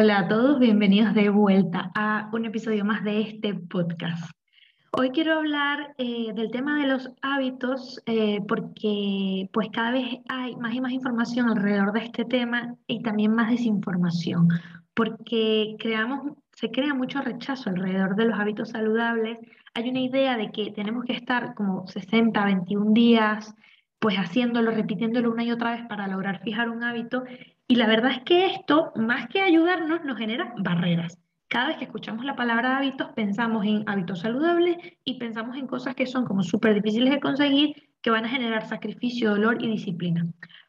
Hola a todos, bienvenidos de vuelta a un episodio más de este podcast. Hoy quiero hablar eh, del tema de los hábitos eh, porque pues cada vez hay más y más información alrededor de este tema y también más desinformación porque se crea mucho rechazo alrededor de los hábitos saludables. Hay una idea de que tenemos que estar como 60, 21 días pues haciéndolo, repitiéndolo una y otra vez para lograr fijar un hábito. Y la verdad es que esto, más que ayudarnos, nos genera barreras. Cada vez que escuchamos la palabra hábitos, pensamos en hábitos saludables y pensamos en cosas que son como súper difíciles de conseguir, que van a generar sacrificio, dolor y disciplina.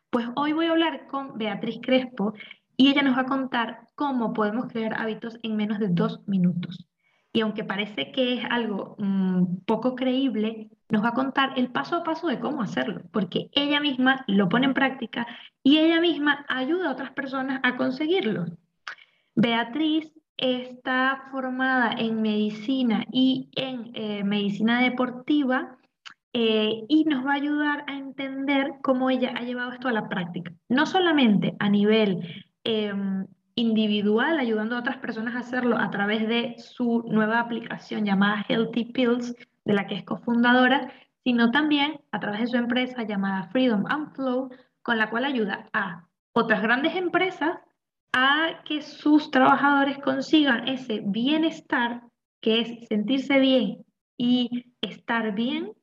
Pues hoy voy a hablar con Beatriz Crespo y ella nos va a contar cómo podemos crear hábitos en menos de dos minutos. Y aunque parece que es algo mm, poco creíble, nos va a contar el paso a paso de cómo hacerlo, porque ella misma lo pone en práctica y ella misma ayuda a otras personas a conseguirlo. Beatriz está formada en medicina y en eh, medicina deportiva eh, y nos va a ayudar a entender cómo ella ha llevado esto a la práctica, no solamente a nivel em, individual, ayudando a otras personas a hacerlo a través de su nueva aplicación llamada Healthy Pills, de la que es cofundadora, sino también a través de su empresa llamada Freedom and Flow, con la cual ayuda a otras grandes empresas a que sus trabajadores consigan ese bienestar, que es sentirse bien y estar bien,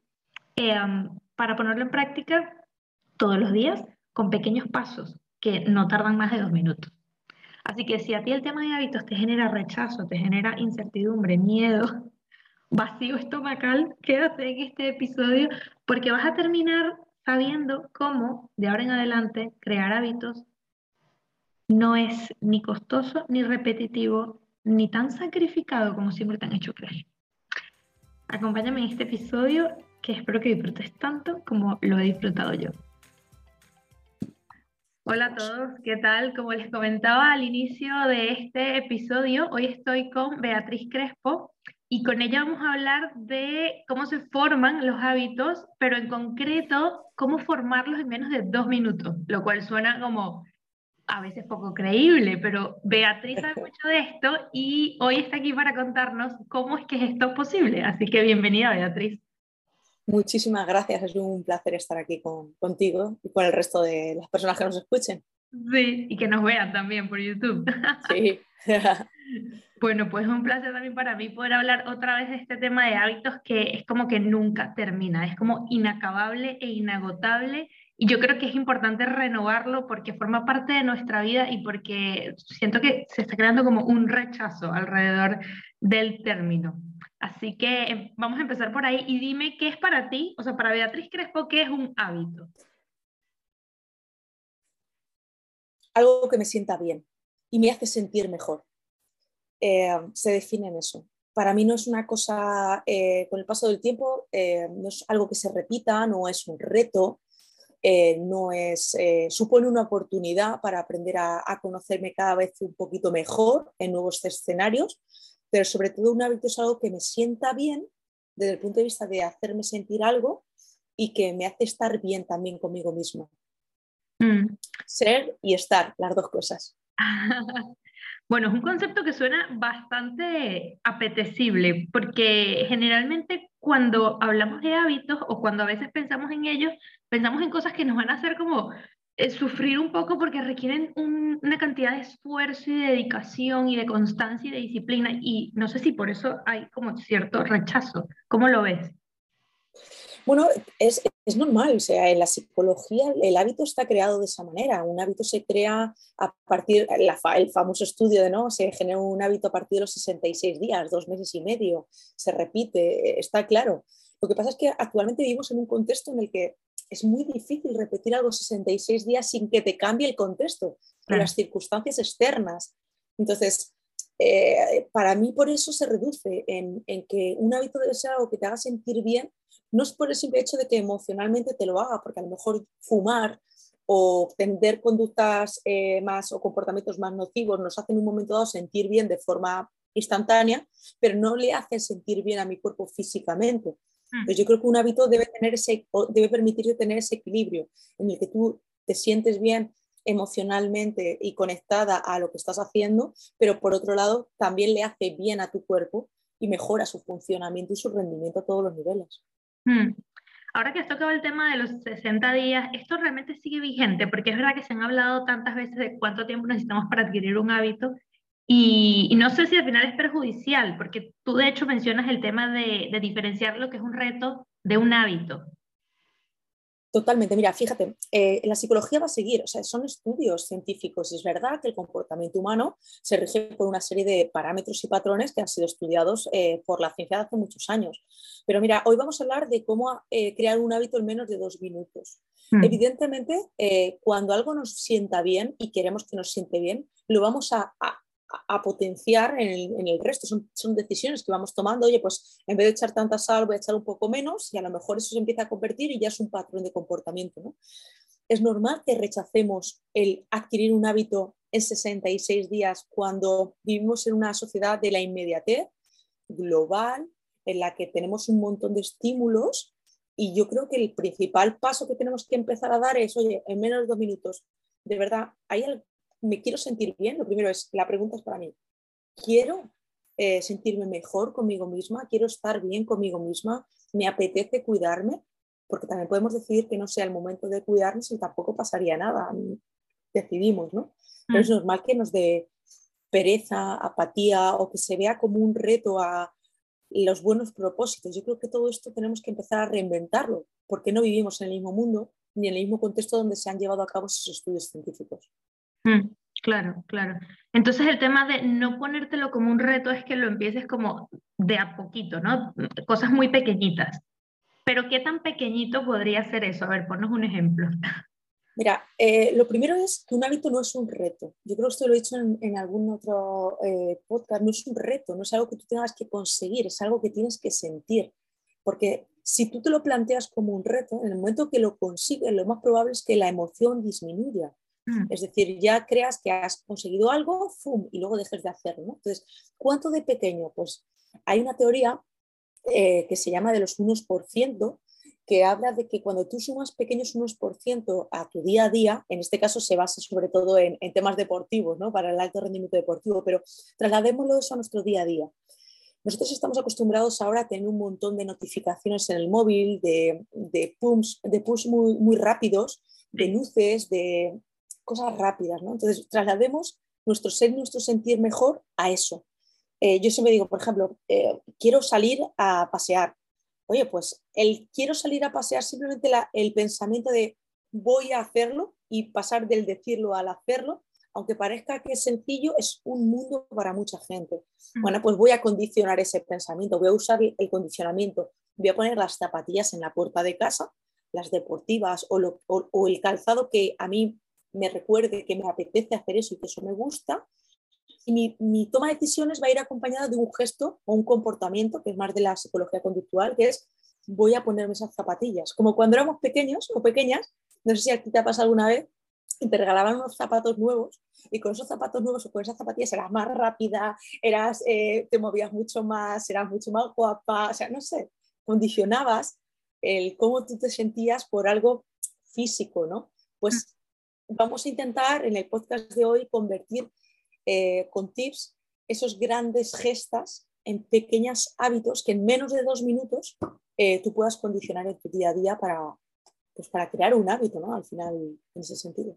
em, para ponerlo en práctica todos los días con pequeños pasos que no tardan más de dos minutos. Así que si a ti el tema de hábitos te genera rechazo, te genera incertidumbre, miedo, vacío estomacal, quédate en este episodio porque vas a terminar sabiendo cómo de ahora en adelante crear hábitos no es ni costoso, ni repetitivo, ni tan sacrificado como siempre te han hecho creer. Acompáñame en este episodio que espero que disfrutes tanto como lo he disfrutado yo. Hola a todos, ¿qué tal? Como les comentaba al inicio de este episodio, hoy estoy con Beatriz Crespo, y con ella vamos a hablar de cómo se forman los hábitos, pero en concreto, cómo formarlos en menos de dos minutos, lo cual suena como a veces poco creíble, pero Beatriz sabe mucho de esto y hoy está aquí para contarnos cómo es que es esto posible. Así que bienvenida, Beatriz. Muchísimas gracias, es un placer estar aquí contigo y con el resto de las personas que nos escuchen. Sí, y que nos vean también por YouTube. Sí. Bueno, pues es un placer también para mí poder hablar otra vez de este tema de hábitos que es como que nunca termina, es como inacabable e inagotable y yo creo que es importante renovarlo porque forma parte de nuestra vida y porque siento que se está creando como un rechazo alrededor del término. Así que em, vamos a empezar por ahí y dime qué es para ti, o sea, para Beatriz Crespo, ¿qué es un hábito? Algo que me sienta bien y me hace sentir mejor. Eh, se define en eso. Para mí no es una cosa, eh, con el paso del tiempo, eh, no es algo que se repita, no es un reto, no es, supone una oportunidad para aprender a, a, conocerme cada vez un poquito mejor en nuevos escenarios, pero sobre todo un hábito es algo que me sienta bien desde el punto de vista de hacerme sentir algo y que me hace estar bien también conmigo mismo. Mm. Ser y estar, las dos cosas. Bueno, es un concepto que suena bastante apetecible, porque generalmente cuando hablamos de hábitos o cuando a veces pensamos en ellos, pensamos en cosas que nos van a hacer como eh, sufrir un poco porque requieren una cantidad de esfuerzo y de dedicación y de constancia y de disciplina, y no sé si por eso hay como cierto rechazo. ¿Cómo lo ves? Bueno, es, normal, o sea, en la psicología el hábito está creado de esa manera. Un hábito se crea a partir, el famoso estudio de no, se genera un hábito a partir de los 66 días, dos meses y medio, se repite, está claro. Lo que pasa es que actualmente vivimos en un contexto en el que es muy difícil repetir algo 66 días sin que te cambie el contexto, las circunstancias externas. Entonces, eh, para mí por eso se reduce en, en, que un hábito debe ser algo que te haga sentir bien no es por el simple hecho de que emocionalmente te lo haga, porque a lo mejor fumar o tender conductas eh, más o comportamientos más nocivos nos hacen en un momento dado sentir bien de forma instantánea, pero no le hace sentir bien a mi cuerpo físicamente. Mm. yo creo que un hábito debe, tener ese, debe permitirte tener ese equilibrio en el que tú te sientes bien emocionalmente y conectada a lo que estás haciendo, pero por otro lado también le hace bien a tu cuerpo y mejora su funcionamiento y su rendimiento a todos los niveles. Hmm. Ahora que has tocado el tema de los 60 días, ¿esto realmente sigue vigente? Porque es verdad que se han hablado tantas veces de cuánto tiempo necesitamos para adquirir un hábito y, no sé si al final es perjudicial, porque tú de hecho mencionas el tema de, de diferenciar lo que es un reto de un hábito. Totalmente, mira, fíjate, eh, la psicología va a seguir, o sea, son estudios científicos y es verdad que el comportamiento humano se rige por una serie de parámetros y patrones que han sido estudiados eh, por la ciencia de hace muchos años. Pero mira, hoy vamos a hablar de cómo eh, crear un hábito en menos de dos minutos. Hmm. Evidentemente, cuando algo nos sienta bien y queremos que nos siente bien, lo vamos a a potenciar en el, resto. Son, decisiones que vamos tomando. Oye, pues en vez de echar tanta sal, voy a echar un poco menos y a lo mejor eso se empieza a convertir y ya es un patrón de comportamiento. Es normal que rechacemos el adquirir un hábito en 66 días cuando vivimos en una sociedad de la inmediatez global, en la que tenemos un montón de estímulos y yo creo que el principal paso que tenemos que empezar a dar es, oye, en menos de dos minutos, de verdad, ¿hay me quiero sentir bien, lo primero es, la pregunta es para mí, ¿quiero eh, sentirme mejor conmigo misma? ¿Quiero estar bien conmigo misma? ¿Me apetece cuidarme? Porque también podemos decidir que no sea el momento de cuidarnos y tampoco pasaría nada. Decidimos, ¿no? Pero es mm. normal que nos dé pereza, apatía o que se vea como un reto a los buenos propósitos. Yo creo que todo esto tenemos que empezar a reinventarlo, porque no vivimos en el mismo mundo ni en el mismo contexto donde se han llevado a cabo esos estudios científicos. Mm, claro, claro. Entonces el tema de no ponértelo como un reto es que lo empieces como de a poquito, ¿no? Cosas muy pequeñitas. Pero ¿qué tan pequeñito podría ser eso? A ver, ponnos un ejemplo. Mira, eh, lo primero es que un hábito no es un reto. Yo creo que esto lo he dicho en, algún otro eh, podcast, no es un reto, no es algo que tú tengas que conseguir, es algo que tienes que sentir. Porque si tú te lo planteas como un reto, en el momento que lo consigues, lo más probable es que la emoción disminuya. Mm. Es decir, ya creas que has conseguido algo, ¡fum! y luego dejes de hacerlo. Entonces, ¿cuánto de pequeño? Pues hay una teoría eh, que se llama de los unos por ciento, que habla de que cuando tú sumas pequeños unos por ciento a tu día a día, en este caso se basa sobre todo en, temas deportivos, ¿no? para el alto rendimiento deportivo, pero trasladémoslo eso a nuestro día a día. Nosotros estamos acostumbrados ahora a tener un montón de notificaciones en el móvil, de, de, de push muy, muy rápidos, de luces, de, cosas rápidas, ¿no? Entonces, traslademos nuestro ser, nuestro sentir mejor a eso. Eh, yo siempre digo, por ejemplo, eh, quiero salir a pasear. Oye, pues el quiero salir a pasear, simplemente el pensamiento de voy a hacerlo y pasar del decirlo al hacerlo, aunque parezca que es sencillo, es un mundo para mucha gente. Mm. Bueno, pues voy a condicionar ese pensamiento, voy a usar el condicionamiento, voy a poner las zapatillas en la puerta de casa, las deportivas o, o el calzado que a mí me recuerde que me apetece hacer eso y que eso me gusta. Y mi, toma de decisiones va a ir acompañada de un gesto o un comportamiento, que es más de la psicología conductual, que es voy a ponerme esas zapatillas. Como cuando éramos pequeños o pequeñas, no sé si a ti te ha pasado alguna vez, y te regalaban unos zapatos nuevos y con esos zapatos nuevos o con esas zapatillas eras más rápida, eras, eh, te movías mucho más, eras mucho más guapa, o sea, no sé, condicionabas el cómo tú te sentías por algo físico, ¿no? Pues vamos a intentar en el podcast de hoy convertir eh, con tips esos grandes gestas en pequeños hábitos que en menos de dos minutos eh, tú puedas condicionar en tu día a día para, pues para crear un hábito, ¿no? Al final, en ese sentido.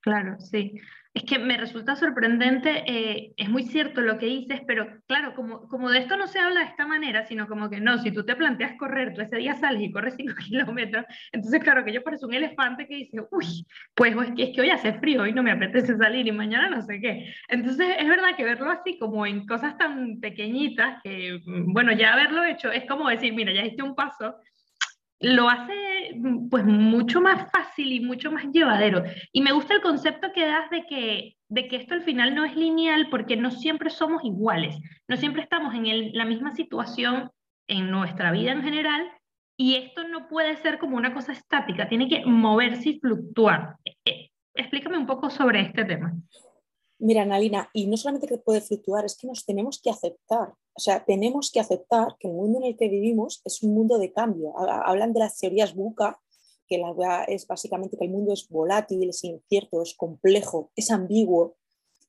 Claro, sí. Es que me resulta sorprendente, eh, es muy cierto lo que dices, pero claro, como, como de esto no se habla de esta manera, sino como que no, si tú te planteas correr, tú ese día sales y corres 5 kilómetros, entonces claro que yo parezco un elefante que dice, uy, pues es que, es que hoy hace frío y no me apetece salir y mañana no sé qué. Entonces es verdad que verlo así como en cosas tan pequeñitas, que bueno, ya haberlo hecho es como decir, mira, ya hiciste un paso, lo hace pues mucho más fácil y mucho más llevadero. Y me gusta el concepto que das de que, de que esto al final no es lineal porque no siempre somos iguales, no siempre estamos en la misma situación en nuestra vida en general y esto no puede ser como una cosa estática, tiene que moverse y fluctuar. Eh, eh, explícame un poco sobre este tema. Mira, Nalina, y no solamente que puede fluctuar, es que nos tenemos que aceptar. O sea, tenemos que aceptar que el mundo en el que vivimos es un mundo de cambio. Hablan de las teorías buca, que la es básicamente que el mundo es volátil, es incierto, es complejo, es ambiguo.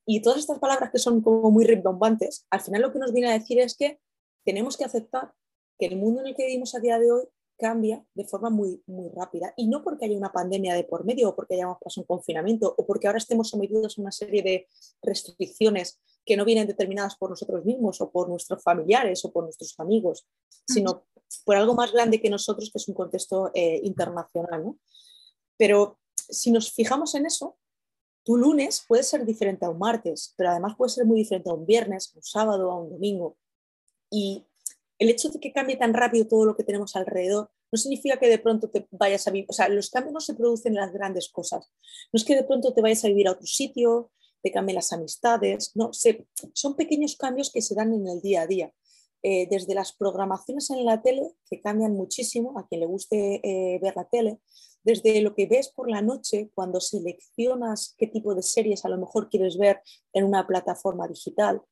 Y todas estas palabras que son como muy rimbombantes, al final lo que nos viene a decir es que tenemos que aceptar que el mundo en el que vivimos a día de hoy cambia de forma muy, muy rápida. Y no porque haya una pandemia de por medio o porque hayamos pasado un confinamiento o porque ahora estemos sometidos a una serie de restricciones que no vienen determinadas por nosotros mismos o por nuestros familiares o por nuestros amigos, sino por algo más grande que nosotros, que es un contexto eh, internacional. ¿no? Pero si nos fijamos en eso, tu lunes puede ser diferente a un martes, pero además puede ser muy diferente a un viernes, a un sábado, a un domingo. Y el hecho de que cambie tan rápido todo lo que tenemos alrededor no significa que de pronto te vayas a vivir, o sea, los cambios no se producen en las grandes cosas. No es que de pronto te vayas a vivir a otro sitio, te cambien las amistades, no, son pequeños cambios que se dan en el día a día. Eh, desde las programaciones en la tele, que cambian muchísimo a quien le guste eh, ver la tele, desde lo que ves por la noche cuando seleccionas qué tipo de series a lo mejor quieres ver en una plataforma digital.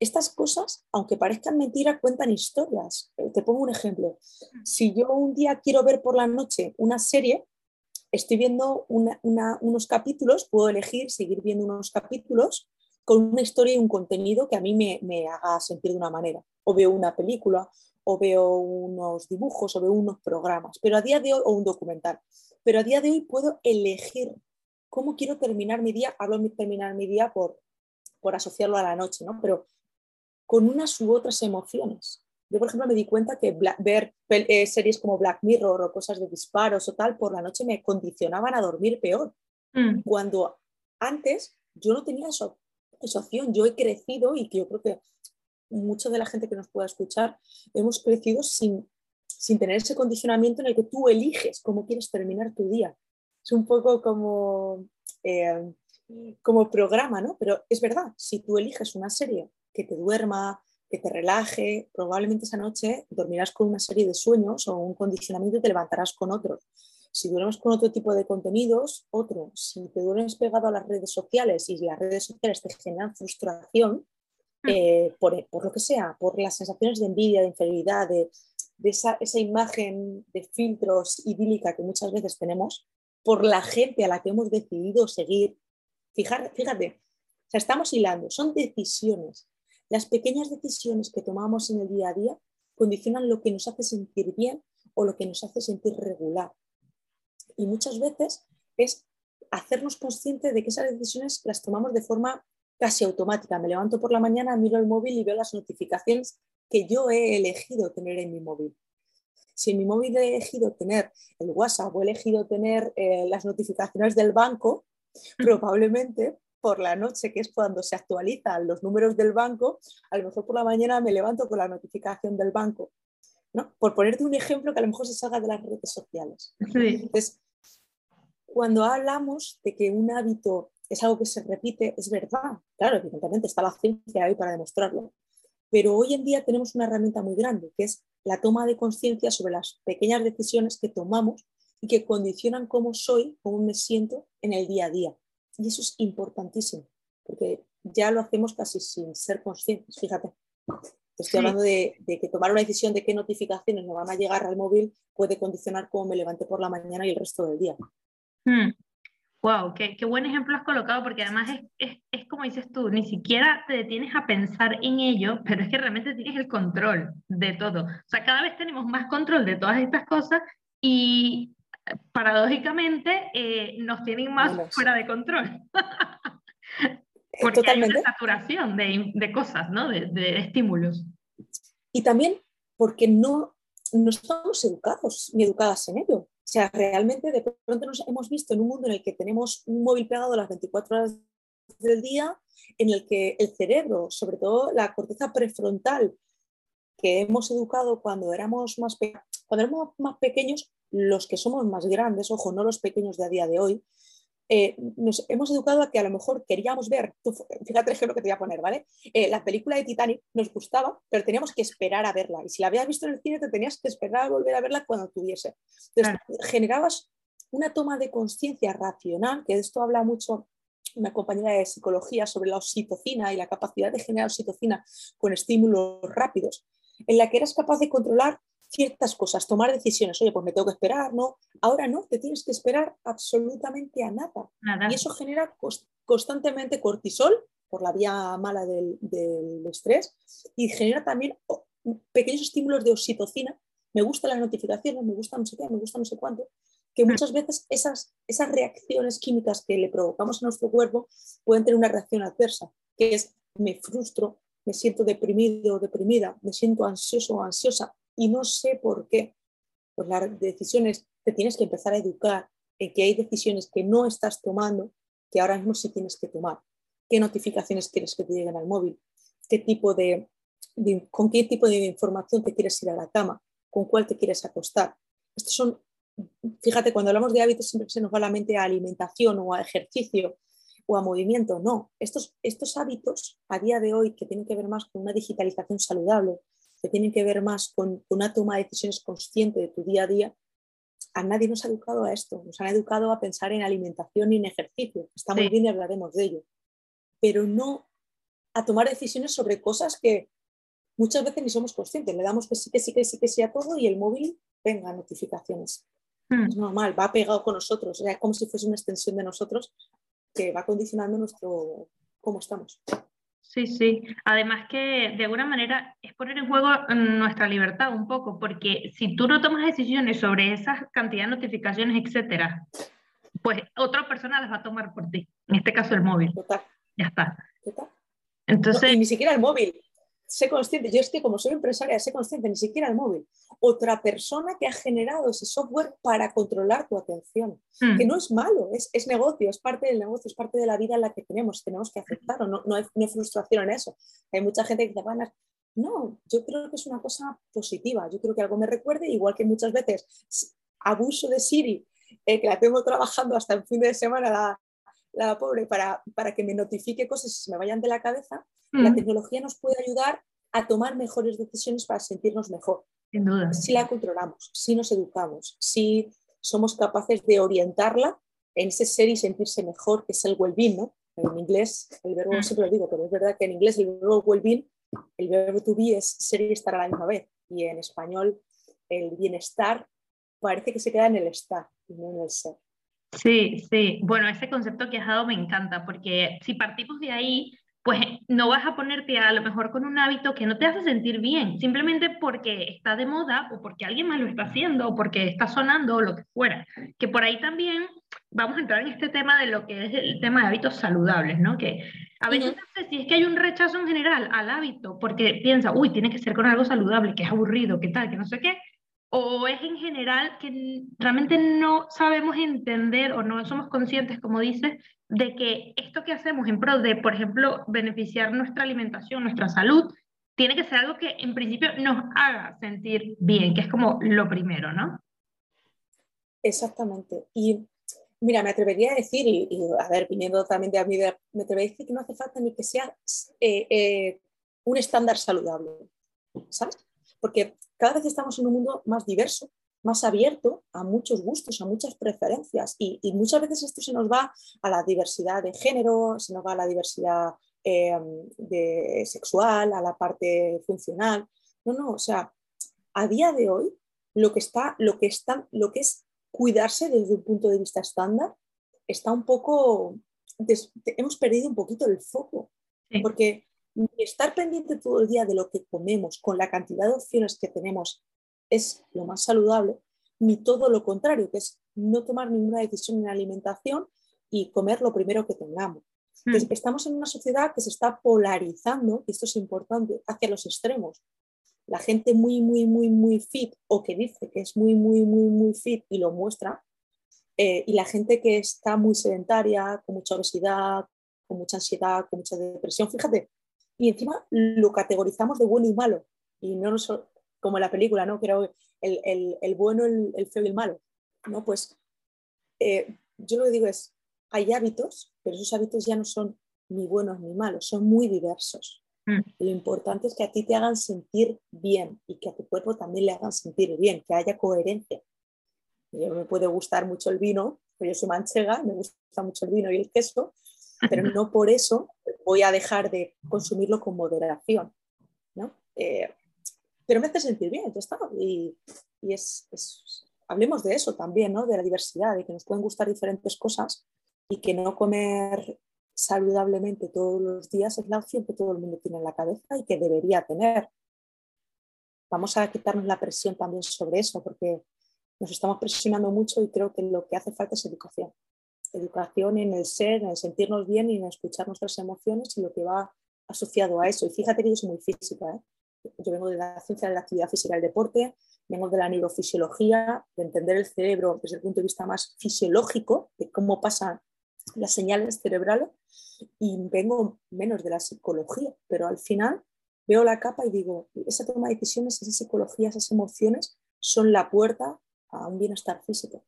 Estas cosas, aunque parezcan mentira, cuentan historias. Eh, te pongo un ejemplo. Si yo un día quiero ver por la noche una serie, estoy viendo unos capítulos, puedo elegir seguir viendo unos capítulos con una historia y un contenido que a mí me, me haga sentir de una manera. O veo una película, o veo unos dibujos, o veo unos programas, pero a día de hoy, o un documental. Pero a día de hoy puedo elegir cómo quiero terminar mi día. Hablo de terminar mi día por, por asociarlo a la noche, ¿no? Pero con unas u otras emociones. Yo, por ejemplo, me di cuenta que ver eh, series como Black Mirror o cosas de disparos o tal por la noche me condicionaban a dormir peor. Mm. Cuando antes yo no tenía esa, opción. Yo he crecido y que yo creo que mucha de la gente que nos pueda escuchar hemos crecido sin, sin tener ese condicionamiento en el que tú eliges cómo quieres terminar tu día. Es un poco como, eh, como programa, ¿no? Pero es verdad, si tú eliges una serie que te duerma, que te relaje, probablemente esa noche dormirás con una serie de sueños o un condicionamiento y te levantarás con otro. Si duermes con otro tipo de contenidos, otro. Si te duermes pegado a las redes sociales y las redes sociales te generan frustración, mm. eh, por, lo que sea, por las sensaciones de envidia, de inferioridad, de, esa, imagen de filtros idílica que muchas veces tenemos, por la gente a la que hemos decidido seguir. Fíjate, fíjate estamos hilando, son decisiones. Las pequeñas decisiones que tomamos en el día a día condicionan lo que nos hace sentir bien o lo que nos hace sentir regular. Y muchas veces es hacernos conscientes de que esas decisiones las tomamos de forma casi automática. Me levanto por la mañana, miro el móvil y veo las notificaciones que yo he elegido tener en mi móvil. Si en mi móvil he elegido tener el WhatsApp o he elegido tener eh, las notificaciones del banco, probablemente por la noche, que es cuando se actualizan los números del banco, a lo mejor por la mañana me levanto con la notificación del banco. ¿no? Por ponerte un ejemplo que a lo mejor se salga de las redes sociales. Entonces, cuando hablamos de que un hábito es algo que se repite, es verdad. Claro, evidentemente está la ciencia ahí para demostrarlo. Pero hoy en día tenemos una herramienta muy grande, que es la toma de conciencia sobre las pequeñas decisiones que tomamos y que condicionan cómo soy, cómo me siento en el día a día. Y eso es importantísimo, porque ya lo hacemos casi sin ser conscientes, fíjate. estoy hablando de, que tomar una decisión de qué notificaciones me van a llegar al móvil puede condicionar cómo me levante por la mañana y el resto del día. Wow, hmm. qué, qué, buen ejemplo has colocado, porque además es, es, es, como dices tú, ni siquiera te detienes a pensar en ello, pero es que realmente tienes el control de todo. O sea, cada vez tenemos más control de todas estas cosas y paradójicamente eh, nos tienen más fuera de control. Porque Totalmente. hay una saturación de, de cosas, ¿no? De, de, estímulos. Y también porque no, no estamos educados ni educadas en ello. O sea, realmente de pronto nos hemos visto en un mundo en el que tenemos un móvil pegado las 24 horas del día, en el que el cerebro, sobre todo la corteza prefrontal, que hemos educado cuando éramos más, cuando éramos más pequeños, los que somos más grandes, ojo, no los pequeños de a día de hoy, eh, nos hemos educado a que a lo mejor queríamos ver, fíjate el ejemplo que te voy a poner, ¿vale? Eh, la película de Titanic nos gustaba, pero teníamos que esperar a verla. Y si la habías visto en el cine, te tenías que esperar a volver a verla cuando tuviese. Entonces, generabas una toma de conciencia racional, que de esto habla mucho una compañera de psicología sobre la oxitocina y la capacidad de generar oxitocina con estímulos rápidos, en la que eras capaz de controlar ciertas cosas, tomar decisiones. Oye, pues me tengo que esperar, ¿no? Ahora no, te tienes que esperar absolutamente a nada. Y eso genera constantemente cortisol por la vía mala del, del, estrés y genera también pequeños estímulos de oxitocina. Me gustan las notificaciones, me gusta no sé qué, me gusta no sé cuánto, que muchas veces esas, esas reacciones químicas que le provocamos a nuestro cuerpo pueden tener una reacción adversa, que es me frustro, me siento deprimido o deprimida, me siento ansioso o ansiosa y no sé por qué. Pues las decisiones te tienes que empezar a educar en que hay decisiones que no estás tomando que ahora mismo sí tienes que tomar. ¿Qué notificaciones quieres que te lleguen al móvil? ¿Qué tipo de, ¿Con qué tipo de información te quieres ir a la cama? ¿Con cuál te quieres acostar? Estos son, fíjate, cuando hablamos de hábitos siempre se nos va la mente a alimentación o a ejercicio o a movimiento. No, estos, estos hábitos a día de hoy que tienen que ver más con una digitalización saludable, que tienen que ver más con, una toma de decisiones consciente de tu día a día, a nadie nos ha educado a esto, nos han educado a pensar en alimentación y en ejercicio. Está muy bien y hablaremos de ello, pero no a tomar decisiones sobre cosas que muchas veces ni somos conscientes. Le damos que sí, que sí, que sí, que sí a todo y el móvil, venga, notificaciones. Hmm. Es normal, va pegado con nosotros, es como si fuese una extensión de nosotros que va condicionando nuestro cómo estamos. Sí, sí. Además que de alguna manera es poner en juego nuestra libertad un poco, porque si tú no tomas decisiones sobre esa cantidad de notificaciones, etcétera, pues otra persona las va a tomar por ti. En este caso el móvil. Total. Ya está. Total. Entonces, ni siquiera el móvil sé consciente, yo es que como soy empresaria, sé consciente, ni siquiera el móvil. Otra persona que ha generado ese software para controlar tu atención, hmm. que no es malo, es, es, negocio, es parte del negocio, es parte de la vida en la que tenemos, tenemos que aceptarlo, no, no, hay, no hay frustración en eso. Hay mucha gente que dice, bueno, no, yo creo que es una cosa positiva, yo creo que algo me recuerde, igual que muchas veces abuso de Siri, eh, que la tengo trabajando hasta el fin de semana, la, la pobre, para, para, que me notifique cosas y se me vayan de la cabeza, la tecnología nos puede ayudar a tomar mejores decisiones para sentirnos mejor. Sin duda. Si la controlamos, si nos educamos, si somos capaces de orientarla en ese ser y sentirse mejor, que es el well-being, ¿no? En inglés, el verbo, mm. siempre lo digo, pero es verdad que en inglés el verbo well-being, el verbo to be es ser y estar a la misma vez. Y en español, el bienestar parece que se queda en el estar y no en el ser. Sí, sí. Bueno, ese concepto que has dado me encanta, porque si partimos de ahí, pues no vas a ponerte a lo mejor con un hábito que no te hace sentir bien, simplemente porque está de moda o porque alguien más lo está haciendo o porque está sonando o lo que fuera. Que por ahí también vamos a entrar en este tema de lo que es el tema de hábitos saludables, ¿no? Que a veces sé si es que hay un rechazo en general al hábito porque piensa, uy, tiene que ser con algo saludable, que es aburrido, que tal, que no sé qué, o es en general que realmente no sabemos entender o no somos conscientes, como dices, de que esto que hacemos en pro de, por ejemplo, beneficiar nuestra alimentación, nuestra salud, tiene que ser algo que en principio nos haga sentir bien, que es como lo primero, ¿no? Exactamente. Y mira, me atrevería a decir, y, a ver, viniendo también de a mí, me atrevería a decir que no hace falta ni que sea eh, eh, un estándar saludable, ¿sabes? Porque cada vez estamos en un mundo más diverso, más abierto a muchos gustos, a muchas preferencias. Y, muchas veces esto se nos va a la diversidad de género, se nos va a la diversidad em, de sexual, a la parte funcional. No, no, o sea, a día de hoy lo que está, lo que está, lo que es cuidarse desde un punto de vista estándar está un poco, hemos perdido un poquito el foco, porque estar pendiente todo el día de lo que comemos con la cantidad de opciones que tenemos es lo más saludable, ni todo lo contrario, que es no tomar ninguna decisión en alimentación y comer lo primero que tengamos. Hmm. estamos en una sociedad que se está polarizando, y esto es importante, hacia los extremos. La gente muy, muy, muy, muy fit o que dice que es muy, muy, muy, muy fit y lo muestra, eh, y la gente que está muy sedentaria, con mucha obesidad, con mucha ansiedad, con mucha depresión, fíjate, y encima lo categorizamos de bueno y malo, y no nos, como la película, ¿no? Creo el, el, el bueno, el, el, feo y el malo, ¿no? Pues eh, yo lo que digo es, hay hábitos, pero esos hábitos ya no son ni buenos ni malos, son muy diversos. Mm. lo importante es que a ti te hagan sentir bien y que a tu cuerpo también le hagan sentir bien, que haya coherencia. Yo me puede gustar mucho el vino, pero yo soy manchega, me gusta mucho el vino y el queso, pero no por eso voy a dejar de consumirlo con moderación. ¿no? Eh, pero me hace sentir bien, ya está. Y, y es, es, hablemos de eso también, ¿no? De la diversidad, de que nos pueden gustar diferentes cosas y que no comer saludablemente todos los días es la opción que todo el mundo tiene en la cabeza y que debería tener. Vamos a quitarnos la presión también sobre eso, porque nos estamos presionando mucho y creo que lo que hace falta es educación. Educación en el ser, en el sentirnos bien y en escuchar nuestras emociones y lo que va asociado a eso. Y fíjate que yo soy muy física. ¿eh? Yo vengo de la ciencia de la actividad física y el deporte, vengo de la neurofisiología, de entender el cerebro desde el punto de vista más fisiológico, de cómo pasan las señales cerebrales, y vengo menos de la psicología, pero al final veo la capa y digo, esa toma de decisiones, esa psicología, esas emociones son la puerta a un bienestar físico.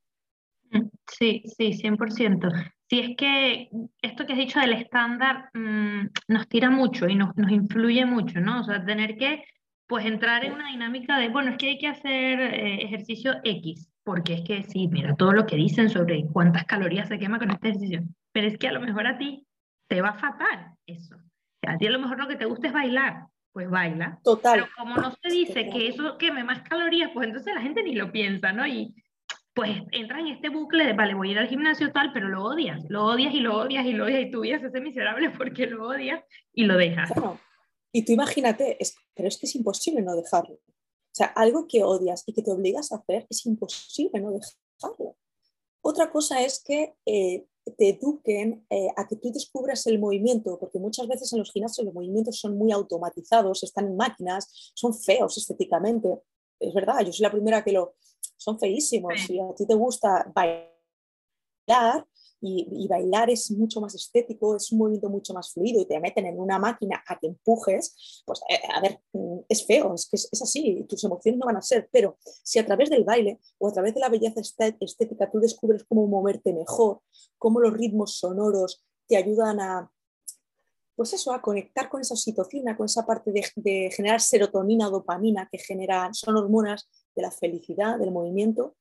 Sí, sí, 100%. Si es que esto que has dicho del estándar mm, nos tira mucho y nos, nos, influye mucho, ¿no? O sea, tener que pues entrar en una dinámica de, bueno, es que hay que hacer eh, ejercicio X, porque es que sí, mira, todo lo que dicen sobre cuántas calorías se quema con este ejercicio, pero es que a lo mejor a ti te va fatal eso. A ti a lo mejor lo que te gusta es bailar, pues baila. Total. Pero como no se dice que eso queme más calorías, pues entonces la gente ni lo piensa, ¿no? Y pues entras en este bucle de, vale, voy a ir al gimnasio tal, pero lo odias, lo odias y lo odias y lo odias y tu vida se hace miserable porque lo odias y lo dejas. Y tú imagínate, pero es que es imposible no dejarlo. O sea, algo que odias y que te obligas a hacer es imposible no dejarlo. Otra cosa es que eh, te eduquen eh, a que tú descubras el movimiento, porque muchas veces en los gimnasios los movimientos son muy automatizados, están en máquinas, son feos estéticamente. Es verdad, yo soy la primera que lo... Son feísimos. Si a ti te gusta bailar, y, bailar es mucho más estético, es un movimiento mucho más fluido y te meten en una máquina a que empujes, pues eh, a ver, mm, es feo, es que es, así, tus emociones no van a ser, pero si a través del baile o a través de la belleza estética tú descubres cómo moverte mejor, cómo los ritmos sonoros te ayudan a, pues eso, a conectar con esa oxitocina, con esa parte de, de generar serotonina o dopamina que generan, son hormonas de la felicidad, del movimiento,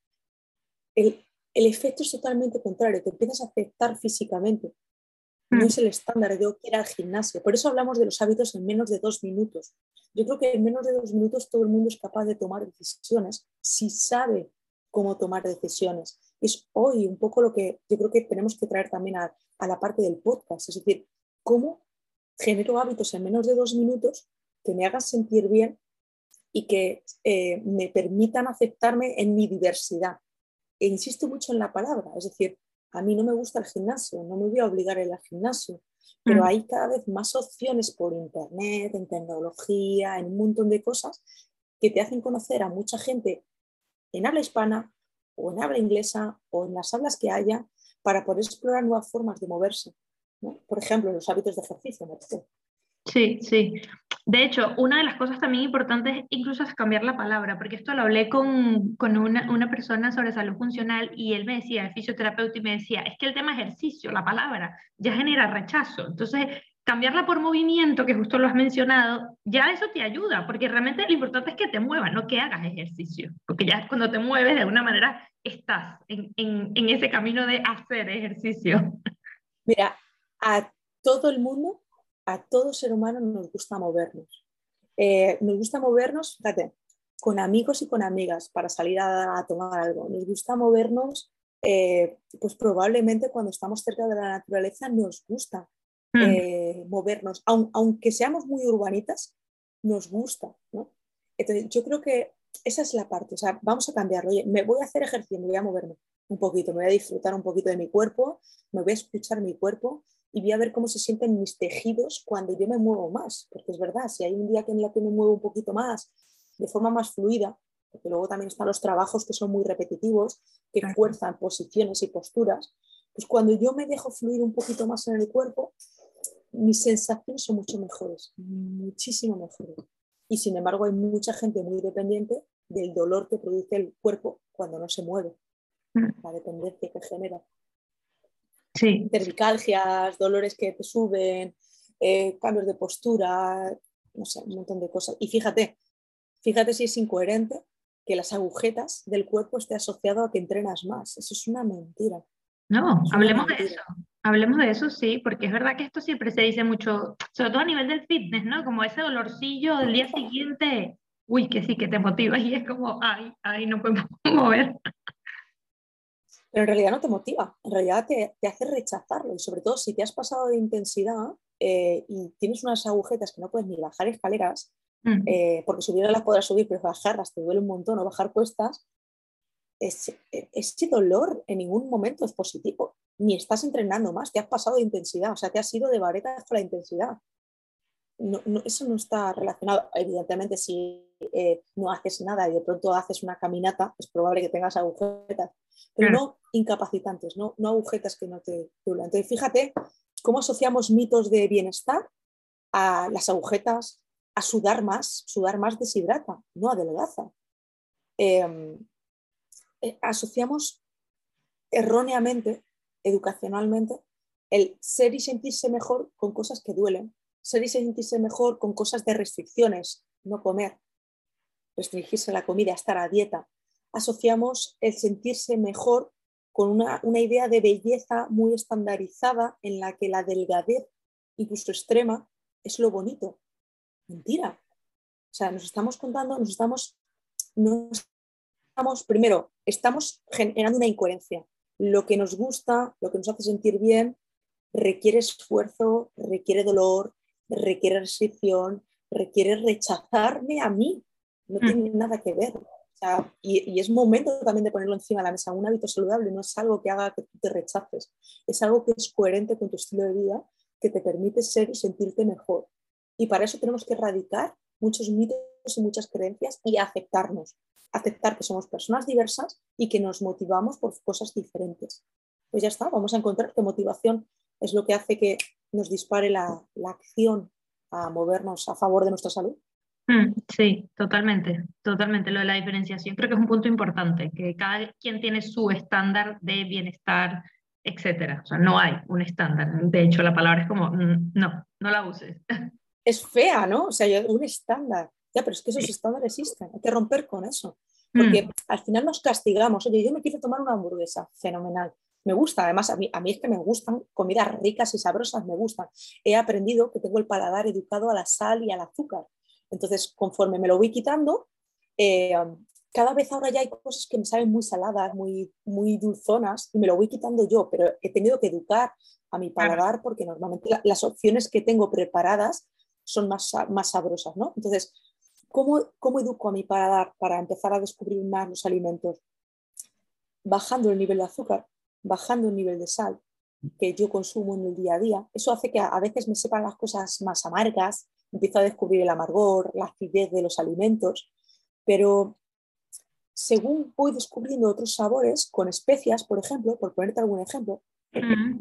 el, el efecto es totalmente contrario, te empiezas a aceptar físicamente. No mm. es el estándar de ir al gimnasio. Por eso hablamos de los hábitos en menos de dos minutos. Yo creo que en menos de dos minutos todo el mundo es capaz de tomar decisiones si sabe cómo tomar decisiones. Es hoy un poco lo que yo creo que tenemos que traer también a, la parte del podcast. Es decir, cómo genero hábitos en menos de dos minutos que me hagan sentir bien y que eh, me permitan aceptarme en mi diversidad e insisto mucho en la palabra, es decir, a mí no me gusta el gimnasio, no me voy a obligar a ir al gimnasio, pero mm. hay cada vez más opciones por internet, en tecnología, en un montón de cosas que te hacen conocer a mucha gente en habla hispana o en habla inglesa o en las hablas que haya para poder explorar nuevas formas de moverse. Por ejemplo, los hábitos de ejercicio. Sí, sí. De hecho, una de las cosas también importantes incluso es cambiar la palabra, porque esto lo hablé con, con una, una, persona sobre salud funcional y él me decía, el fisioterapeuta, y me decía, es que el tema ejercicio, la palabra, ya genera rechazo. Entonces, cambiarla por movimiento, que justo lo has mencionado, ya eso te ayuda, porque realmente lo importante es que te muevas, no que hagas ejercicio, porque ya cuando te mueves de alguna manera estás en, en, en ese camino de hacer ejercicio. Mira, a todo el mundo a todo ser humano nos gusta movernos. Eh, nos gusta movernos, fíjate, con amigos y con amigas para salir a, tomar algo. Nos gusta movernos, eh, pues probablemente cuando estamos cerca de la naturaleza nos gusta mm. eh, movernos, aunque seamos muy urbanitas, nos gusta. Entonces, yo creo que esa es la parte, o sea, vamos a cambiarlo. Oye, me voy a hacer ejercicio, me voy a moverme un poquito, me voy a disfrutar un poquito de mi cuerpo, me voy a escuchar mi cuerpo y voy a ver cómo se sienten mis tejidos cuando yo me muevo más, porque es verdad, si hay un día que en la que me muevo un poquito más, de forma más fluida, porque luego también están los trabajos que son muy repetitivos, que fuerzan posiciones y posturas, pues cuando yo me dejo fluir un poquito más en el cuerpo, mis sensaciones son mucho mejores, muchísimo mejores. Y sin embargo hay mucha gente muy dependiente del dolor que produce el cuerpo cuando no se mueve, mm. la dependencia que genera. Sí. Cervicalgias, dolores que te suben, eh, cambios de postura, no sé, un montón de cosas. Y fíjate, fíjate si es incoherente que las agujetas del cuerpo esté asociado a que entrenas más. Eso es una mentira. No, hablemos de eso. Hablemos de eso, sí, porque es verdad que esto siempre se dice mucho, sobre todo a nivel del fitness, ¿no? Como ese dolorcillo del día siguiente. uy, que sí, que te motiva y es como, ay, ay, no podemos mover. Pero en realidad no te motiva, en realidad te, te hace rechazarlo y sobre todo si te has pasado de intensidad eh, y tienes unas agujetas que no puedes ni bajar escaleras, mm. eh, porque subirlas las podrás subir, pero bajarlas te duele un montón o bajar cuestas, ese, ese dolor en ningún momento es positivo, ni estás entrenando más, te has pasado de intensidad, o sea, te has ido de varetas con la intensidad eso no está relacionado. Evidentemente, si eh, no haces nada y de pronto haces una caminata, es probable que tengas agujetas, pero no incapacitantes, no, no agujetas que no te duelen. Entonces, fíjate cómo asociamos mitos de bienestar a las agujetas, a sudar más. Sudar más deshidrata, no adelgaza. Em, eh, asociamos erróneamente, educacionalmente, el ser y sentirse mejor con cosas que duelen ser y sentirse mejor con cosas de restricciones, no comer, restringirse la comida, estar a dieta. Asociamos el sentirse mejor con una, idea de belleza muy estandarizada en la que la delgadez, incluso extrema, es lo bonito. Mentira. O sea, nos estamos contando, nos estamos, nos estamos, primero, estamos generando una incoherencia. Lo que nos gusta, lo que nos hace sentir bien, requiere esfuerzo, requiere dolor, requiere restricción, requiere rechazarme a mí. No mm. tiene nada que ver. y, es momento también de ponerlo encima de la mesa. Un hábito saludable no es algo que haga que tú te rechaces, es algo que es coherente con tu estilo de vida, que te permite ser y sentirte mejor. Y para eso tenemos que erradicar muchos mitos y muchas creencias y aceptarnos. Aceptar que somos personas diversas y que nos motivamos por cosas diferentes. Pues ya está, vamos a encontrar que motivación es lo que hace que nos dispare la, acción a movernos a favor de nuestra salud. Mm, sí, totalmente, totalmente. Lo de la diferenciación creo que es un punto importante, que cada quien tiene su estándar de bienestar, etcétera. O sea, no hay un estándar. De hecho, la palabra es como, mm, no, no la uses. Es fea, ¿no? O sea, un estándar. Ya, pero es que esos estándares existen. Hay que romper con eso. Porque mm. al final nos castigamos. Oye, yo me quiero tomar una hamburguesa. Fenomenal me gusta, además a mí, a mí es que me gustan comidas ricas y sabrosas, me gustan. He aprendido que tengo el paladar educado a la sal y al azúcar. Entonces, conforme me lo voy quitando, eh, cada vez ahora ya hay cosas que me saben muy saladas, muy, muy dulzonas, y me lo voy quitando yo, pero he tenido que educar a mi paladar porque normalmente las opciones que tengo preparadas son más, más sabrosas, ¿no? Entonces, ¿cómo, ¿cómo educo a mi paladar para empezar a descubrir más los alimentos? Bajando el nivel de azúcar, bajando el nivel de sal que yo consumo en el día a día. Eso hace que a veces me sepan las cosas más amargas, empiezo a descubrir el amargor, la acidez de los alimentos, pero según voy descubriendo otros sabores con especias, por ejemplo, por ponerte algún ejemplo,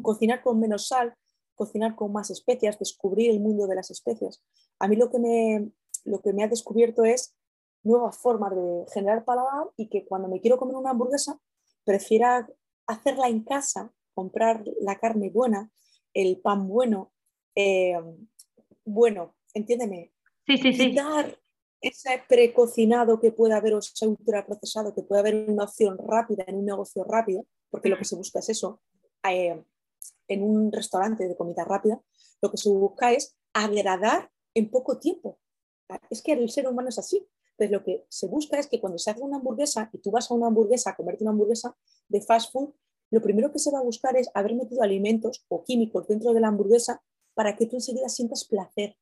cocinar con menos sal, cocinar con más especias, descubrir el mundo de las especias. A mí lo que me, lo que me ha descubierto es nuevas formas de generar paladar y que cuando me quiero comer una hamburguesa prefiera hacerla en casa, comprar la carne buena, el pan bueno, eh, bueno, entiéndeme, sí, sí, sí. quitar ese precocinado que puede haber o ese ultraprocesado que puede haber una opción rápida en un negocio rápido, porque lo que se busca es eso, eh, en un restaurante de comida rápida, lo que se busca es agradar en poco tiempo. Es que el ser humano es así. Entonces, lo que se busca es que cuando se hace una hamburguesa y tú vas a una hamburguesa a comerte una hamburguesa de fast food, lo primero que se va a buscar es haber metido alimentos o químicos dentro de la hamburguesa para que tú enseguida sientas placer.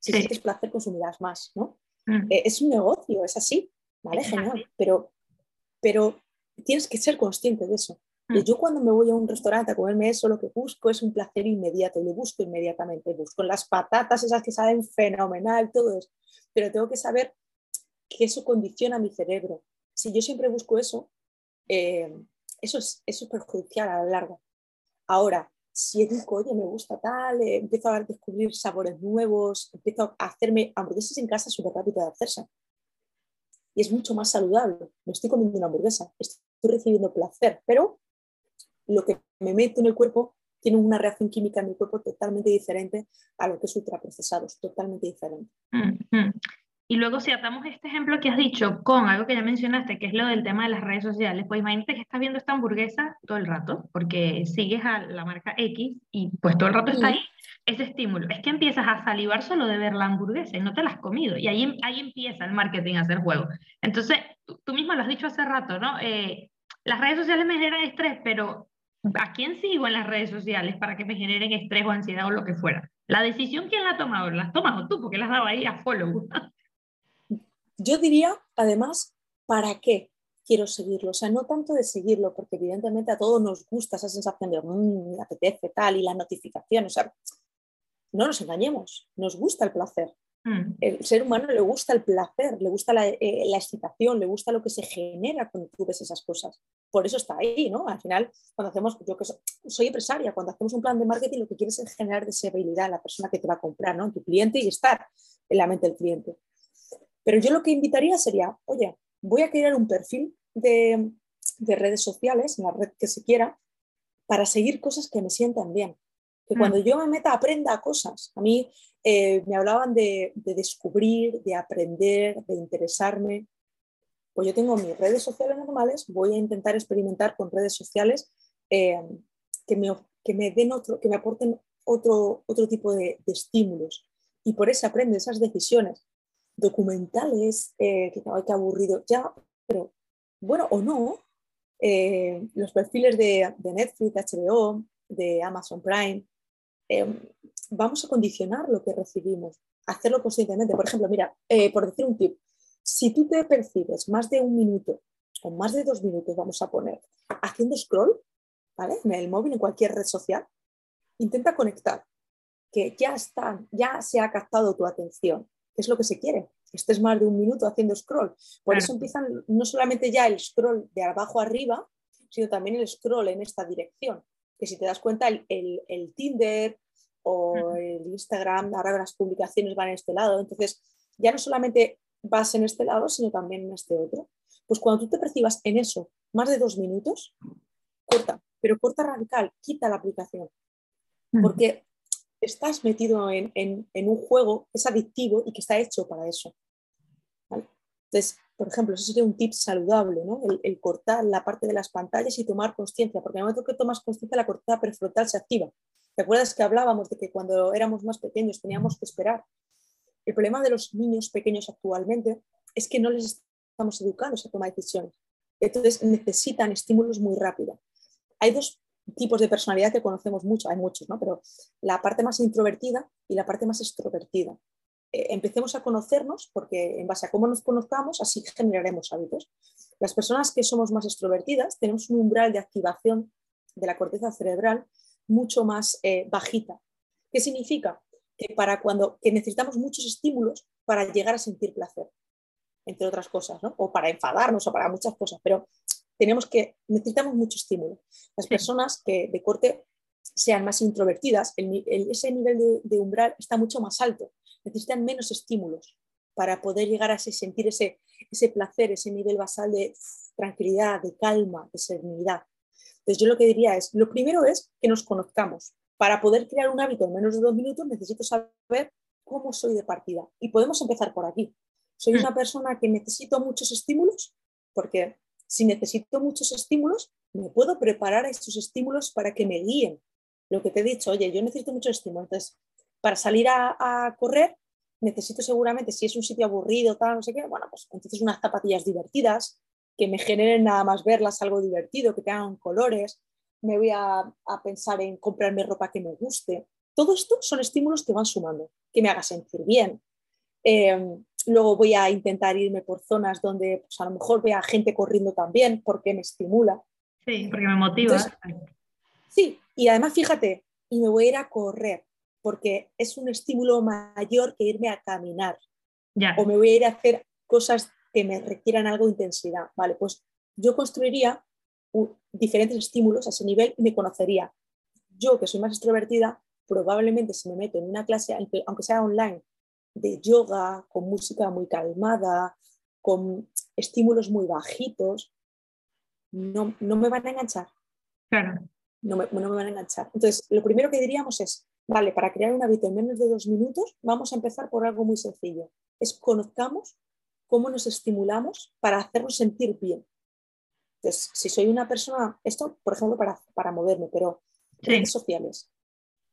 Si sientes placer, consumirás más, ¿no? Mm. Eh, es un negocio, es así, ¿vale? Genial, pero, pero tienes que ser consciente de eso. Mm. yo cuando me voy a un restaurante a comerme eso, lo que busco es un placer inmediato, lo busco inmediatamente, busco las patatas esas que saben fenomenal, todo eso, pero tengo que saber que eso condiciona mi cerebro. Si yo siempre busco eso, eh, eso es, perjudicial a la larga. Ahora, si educo, oye, me gusta tal, eh, empiezo a descubrir sabores nuevos, empiezo a hacerme hamburguesas en casa súper rápido de hacerse. Y es mucho más saludable. No estoy comiendo una hamburguesa, estoy recibiendo placer, pero lo que me meto en el cuerpo tiene una reacción química en mi cuerpo totalmente diferente a lo que es ultraprocesado, es totalmente diferente. Y luego si atamos este ejemplo que has dicho con algo que ya mencionaste, que es lo del tema de las redes sociales, pues imagínate que estás viendo esta hamburguesa todo el rato, porque sigues a la marca X y pues todo el rato está ahí. ese estímulo. Es que empiezas a salivar solo de ver la hamburguesa y no te la has comido. Y ahí, ahí empieza el marketing a hacer juego. Entonces, tú, mismo lo has dicho hace rato, ¿no? Eh, las redes sociales me generan estrés, pero ¿a quién sigo en las redes sociales para que me generen estrés o ansiedad o lo que fuera? La decisión, ¿quién la ha tomado? ¿La has tomado tú? Porque la has dado ahí a follow. Yo diría, además, ¿para qué quiero seguirlo? O sea, no tanto de seguirlo, porque evidentemente a todos nos gusta esa sensación de, mmm, me apetece tal, y la notificación, o sea, no nos engañemos, nos gusta el placer. Mm. El ser humano le gusta el placer, le gusta eh, la, excitación, le gusta lo que se genera cuando tú ves esas cosas. Por eso está ahí, ¿no? Al final, cuando hacemos, yo que soy, empresaria, cuando hacemos un plan de marketing, lo que quieres es generar deseabilidad a la persona que te va a comprar, ¿no? En tu cliente y estar en la mente del cliente. Pero yo lo que invitaría sería, oye, voy a crear un perfil de, de redes sociales, en la red que se quiera, para seguir cosas que me sientan bien que cuando mm. yo me meta aprenda cosas. A mí eh, me hablaban de, descubrir, de aprender, de interesarme. Pues yo tengo mis redes sociales normales, voy a intentar experimentar con redes sociales eh, que, me, que, me, den otro, que me aporten otro, otro tipo de, estímulos. Y por eso aprende esas decisiones documentales, eh, que hay que aburrido, ya, pero bueno, o no, los perfiles de, Netflix, HBO, de Amazon Prime, Em, vamos a condicionar lo que recibimos, hacerlo conscientemente. Por ejemplo, mira, eh, por decir un tip, si tú te percibes más de un minuto o más de dos minutos, vamos a poner, haciendo scroll, ¿vale? En el móvil, en cualquier red social, intenta conectar, que ya está, ya se ha captado tu atención, que es lo que se quiere, estés más de un minuto haciendo scroll. Por eso empiezan no solamente ya el scroll de abajo arriba, sino también el scroll en esta dirección que si te das cuenta, el, el, Tinder o el Instagram, ahora las publicaciones van en este lado, entonces ya no solamente vas en este lado, sino también en este otro. Pues cuando tú te percibas en eso más de dos minutos, corta, pero corta radical, quita la aplicación, porque estás metido en, un juego que es adictivo y que está hecho para eso. Entonces, por ejemplo, eso sería un tip saludable, ¿no? el, cortar la parte de las pantallas y tomar conciencia, porque en el momento que tomas conciencia la corteza prefrontal se activa. ¿Te acuerdas que hablábamos de que cuando éramos más pequeños teníamos que esperar? El problema de los niños pequeños actualmente es que no les estamos educados a tomar decisiones. Entonces necesitan estímulos muy rápidos. Hay dos tipos de personalidad que conocemos mucho, hay muchos, ¿no? pero la parte más introvertida y la parte más extrovertida. Eh, empecemos a conocernos, porque en base a cómo nos conozcamos, así generaremos hábitos. Las personas que somos más extrovertidas tenemos un umbral de activación de la corteza cerebral mucho más eh, bajita. ¿Qué significa? Que, para cuando, que necesitamos muchos estímulos para llegar a sentir placer, entre otras cosas, ¿no? o para enfadarnos o para muchas cosas, pero tenemos que, necesitamos mucho estímulo. Las personas que de corte sean más introvertidas, ese nivel de, umbral está mucho más alto necesitan menos estímulos para poder llegar a sentir ese, ese placer, ese nivel basal de tranquilidad, de calma, de serenidad. Entonces yo lo que diría es, lo primero es que nos conozcamos. Para poder crear un hábito en menos de dos minutos necesito saber cómo soy de partida. Y podemos empezar por aquí. Soy una persona que necesito muchos estímulos, porque si necesito muchos estímulos, me puedo preparar a estos estímulos para que me guíen. Lo que te he dicho, oye, yo necesito muchos estímulos, entonces para salir a, correr necesito seguramente, si es un sitio aburrido, tal, no sé qué, bueno, pues entonces unas zapatillas divertidas, que me generen nada más verlas algo divertido, que tengan colores, me voy a, pensar en comprarme ropa que me guste. Todo esto son estímulos que van sumando, que me haga sentir bien. Em, luego voy a intentar irme por zonas donde pues, a lo mejor vea gente corriendo también, porque me estimula. Sí, porque me motiva. sí, y además fíjate, y me voy a ir a correr porque es un estímulo mayor que irme a caminar. O me voy a ir a hacer cosas que me requieran algo de intensidad. Vale, pues yo construiría diferentes estímulos a ese nivel y me conocería. Yo, que soy más extrovertida, probablemente si me meto en una clase, aunque sea online, de yoga, con música muy calmada, con estímulos muy bajitos, no, me van a enganchar. Claro. No me, no me van a enganchar. Entonces, lo primero que diríamos es, Vale, para crear un hábito en menos de dos minutos, vamos a empezar por algo muy sencillo. Es conozcamos cómo nos estimulamos para hacernos sentir bien. Entonces, si soy una persona, esto, por ejemplo, para, para moverme, pero redes sociales.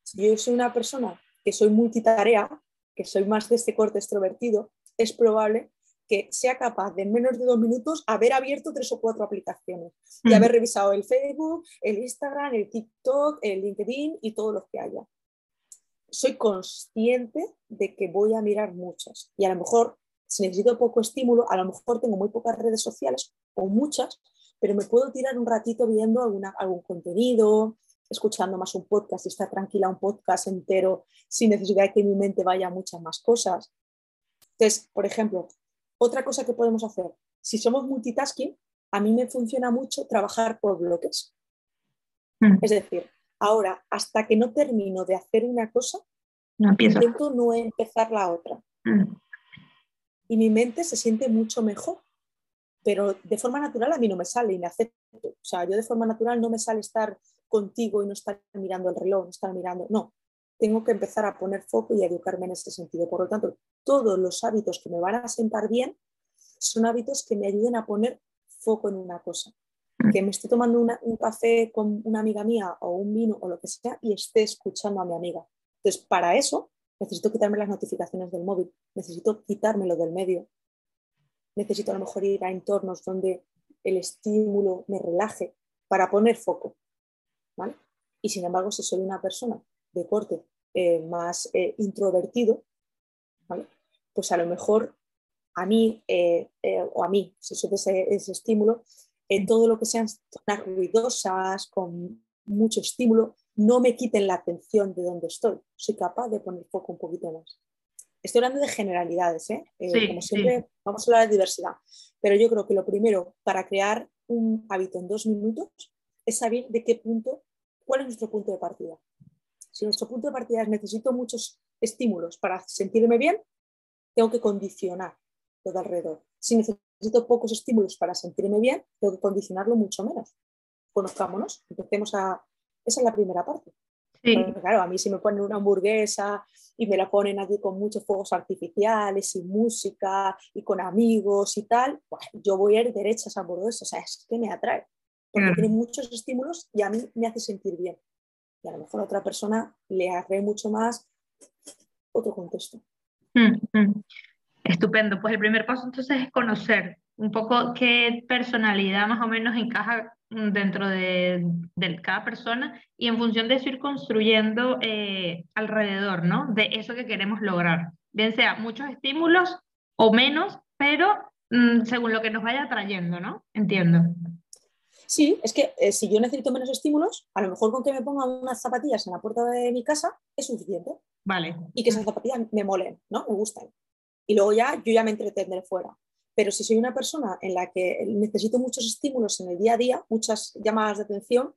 Si yo soy una persona que soy multitarea, que soy más de este corte extrovertido, es probable que sea capaz de en menos de dos minutos haber abierto tres o cuatro aplicaciones y haber revisado el Facebook, el Instagram, el TikTok, el LinkedIn y todos los que haya. Soy consciente de que voy a mirar muchas y a lo mejor si necesito poco estímulo, a lo mejor tengo muy pocas redes sociales o muchas, pero me puedo tirar un ratito viendo alguna, algún contenido, escuchando más un podcast y estar tranquila un podcast entero sin necesidad de que mi mente vaya a muchas más cosas. Entonces, por ejemplo, otra cosa que podemos hacer, si somos multitasking, a mí me funciona mucho trabajar por bloques. Mm. Es decir, ahora, hasta que no termino de hacer una cosa, no intento no empezar la otra. Mm. Y mi mente se siente mucho mejor pero de forma natural a mí no me sale y me acepto. O sea, yo de forma natural no me sale estar contigo y no estar mirando el reloj, no estar mirando, no. Tengo que empezar a poner foco y a educarme en este sentido. Por lo tanto, todos los hábitos que me van a sentar bien son hábitos que me ayuden a poner foco en una cosa. Mm. Que me esté tomando un café con una amiga mía o un vino o lo que sea y esté escuchando a mi amiga. Entonces, para eso necesito quitarme las notificaciones del móvil, necesito quitármelo del medio, necesito a lo mejor ir a entornos donde el estímulo me relaje para poner foco. Y sin embargo, si soy una persona de corte eh, más eh, introvertido, pues a lo mejor a mí eh, o a mí, si soy ese, ese estímulo, en todo lo que sean zonas ruidosas, con mucho estímulo, no me quiten la atención de donde estoy. Soy capaz de poner foco un poquito más. Estoy hablando de generalidades, ¿eh? eh como siempre, vamos a hablar de diversidad. Pero yo creo que lo primero para crear un hábito en dos minutos es saber de qué punto, cuál es nuestro punto de partida. Si nuestro punto de partida es necesito muchos estímulos para sentirme bien, tengo que condicionar todo alrededor. Si necesito pocos estímulos para sentirme bien, tengo que condicionarlo mucho menos. Conozcámonos, empecemos a... Esa es la primera parte. claro, a mí si me ponen una hamburguesa y me la ponen aquí con muchos fuegos artificiales y música y con amigos y tal, pues yo voy a ir derecha a por eso, o sea, es que me atrae, porque tiene muchos estímulos y a mí me hace sentir bien. Y a lo mejor a otra persona le atrae mucho más otro contexto. Mm, mm. Estupendo, pues el primer paso entonces es conocer un poco qué personalidad más o menos encaja dentro de, cada persona y en función de eso ir construyendo eh, alrededor, ¿no? De eso que queremos lograr. Bien sea muchos estímulos o menos, pero mm, según lo que nos vaya trayendo, ¿no? Entiendo. Sí, es que eh, si yo necesito menos estímulos, a lo mejor con que me ponga unas zapatillas en la puerta de mi casa es suficiente. Vale. Y que esas zapatillas me molen, ¿no? Me gustan. Y luego ya yo ya me entretendré fuera. Pero si soy una persona en la que necesito muchos estímulos en el día a día, muchas llamadas de atención,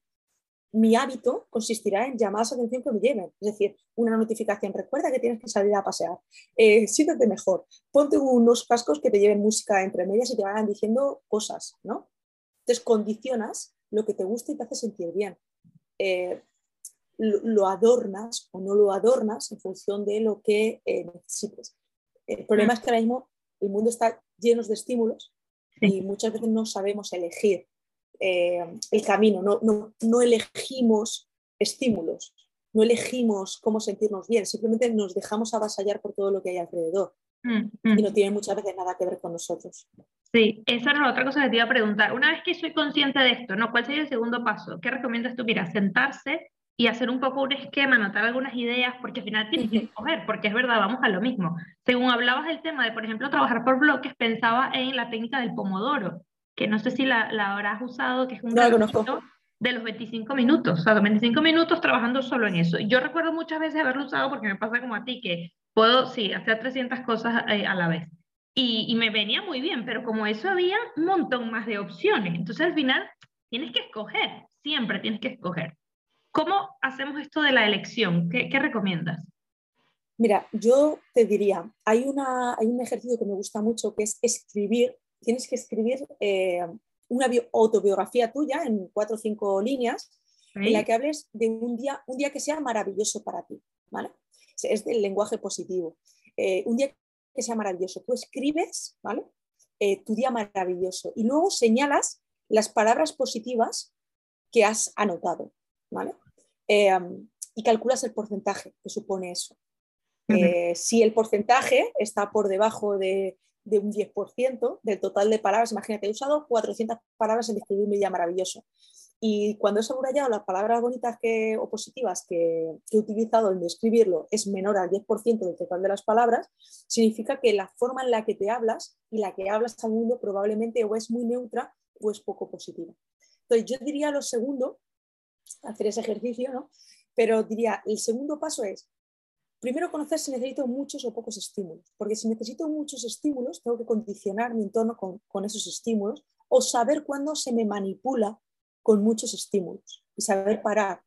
mi hábito consistirá en llamadas de atención que me lleven. Es decir, una notificación, recuerda que tienes que salir a pasear, eh, siéntete mejor, ponte unos cascos que te lleven música entre medias y te vayan diciendo cosas, ¿no? Entonces condicionas lo que te gusta y te hace sentir bien. Eh, lo, adornas o no lo adornas en función de lo que eh, necesites. El problema mm. es que ahora mismo el mundo está lleno de estímulos y muchas veces no sabemos elegir eh, el camino, no, no, no, elegimos estímulos, no elegimos cómo sentirnos bien, simplemente nos dejamos avasallar por todo lo que hay alrededor mm, mm. y no tiene muchas veces nada que ver con nosotros. Sí, esa era otra cosa que te iba a preguntar. Una vez que soy consciente de esto, ¿no? ¿cuál sería el segundo paso? ¿Qué recomiendas tú? Mira, sentarse y hacer un poco un esquema, anotar algunas ideas, porque al final tienes que escoger, porque es verdad, vamos a lo mismo. Según hablabas del tema de, por ejemplo, trabajar por bloques, pensaba en la técnica del pomodoro, que no sé si la, la habrás usado, que es un no, de los 25 minutos, o sea, 25 minutos trabajando solo en eso. Yo recuerdo muchas veces haberlo usado porque me pasa como a ti, que puedo, sí, hacer 300 cosas eh, a la vez. Y, y me venía muy bien, pero como eso había un montón más de opciones. Entonces al final tienes que escoger, siempre tienes que escoger. ¿Cómo hacemos esto de la elección? ¿Qué, recomiendas? Mira, yo te diría, hay, una, hay un ejercicio que me gusta mucho que es escribir, tienes que escribir eh, una autobiografía tuya en cuatro o cinco líneas en la que hables de un día, un día que sea maravilloso para ti, ¿vale? Es del lenguaje positivo. Eh, un día que sea maravilloso. Tú escribes, ¿vale? Eh, tu día maravilloso y luego señalas las palabras positivas que has anotado, ¿vale? Eh, y calculas el porcentaje que supone eso. Eh, si el porcentaje está por debajo de, un 10% del total de palabras, imagínate, he usado 400 palabras en describir mi día maravilloso. Y cuando he subrayado las palabras bonitas que, o positivas que, he utilizado en describirlo es menor al 10% del total de las palabras, significa que la forma en la que te hablas y la que hablas al mundo probablemente o es muy neutra o es poco positiva. Entonces yo diría lo segundo, hacer ese ejercicio, ¿no? Pero diría, el segundo paso es, primero conocer si necesito muchos o pocos estímulos, porque si necesito muchos estímulos, tengo que condicionar mi entorno con, con esos estímulos o saber cuándo se me manipula con muchos estímulos y saber parar,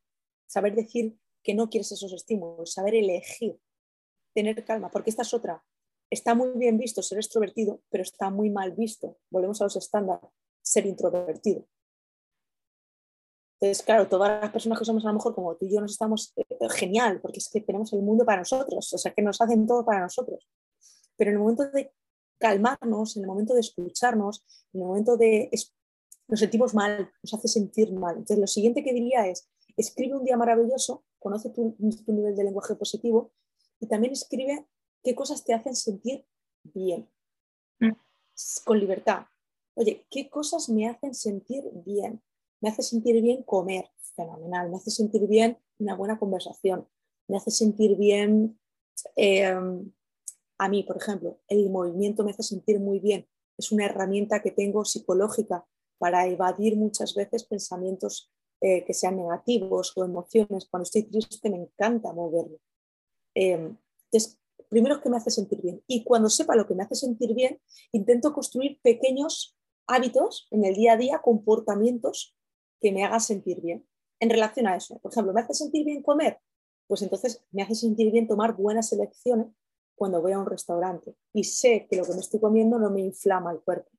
saber decir que no quieres esos estímulos, saber elegir, tener calma, porque esta es otra. Está muy bien visto ser extrovertido, pero está muy mal visto, volvemos a los estándares, ser introvertido. Entonces, claro, todas las personas que somos a lo mejor como tú y yo nos estamos eh, genial, porque es que tenemos el mundo para nosotros, o sea, que nos hacen todo para nosotros. Pero en el momento de calmarnos, en el momento de escucharnos, en el momento de nos sentimos mal, nos hace sentir mal. Entonces, lo siguiente que diría es, escribe un día maravilloso, conoce tu, nivel de lenguaje positivo y también escribe qué cosas te hacen sentir bien, mm. con libertad. Oye, ¿qué cosas me hacen sentir bien? Me hace sentir bien comer, fenomenal. Me hace sentir bien una buena conversación. Me hace sentir bien, em, a mí, por ejemplo, el movimiento me hace sentir muy bien. Es una herramienta que tengo psicológica para evadir muchas veces pensamientos eh, que sean negativos o emociones. Cuando estoy triste me encanta moverme. Em, entonces, primero que me hace sentir bien. Y cuando sepa lo que me hace sentir bien, intento construir pequeños hábitos en el día a día, comportamientos que me hagan sentir bien en relación a eso. Por ejemplo, ¿me hace sentir bien comer? Pues entonces me hace sentir bien tomar buenas elecciones cuando voy a un restaurante y sé que lo que me estoy comiendo no me inflama el cuerpo.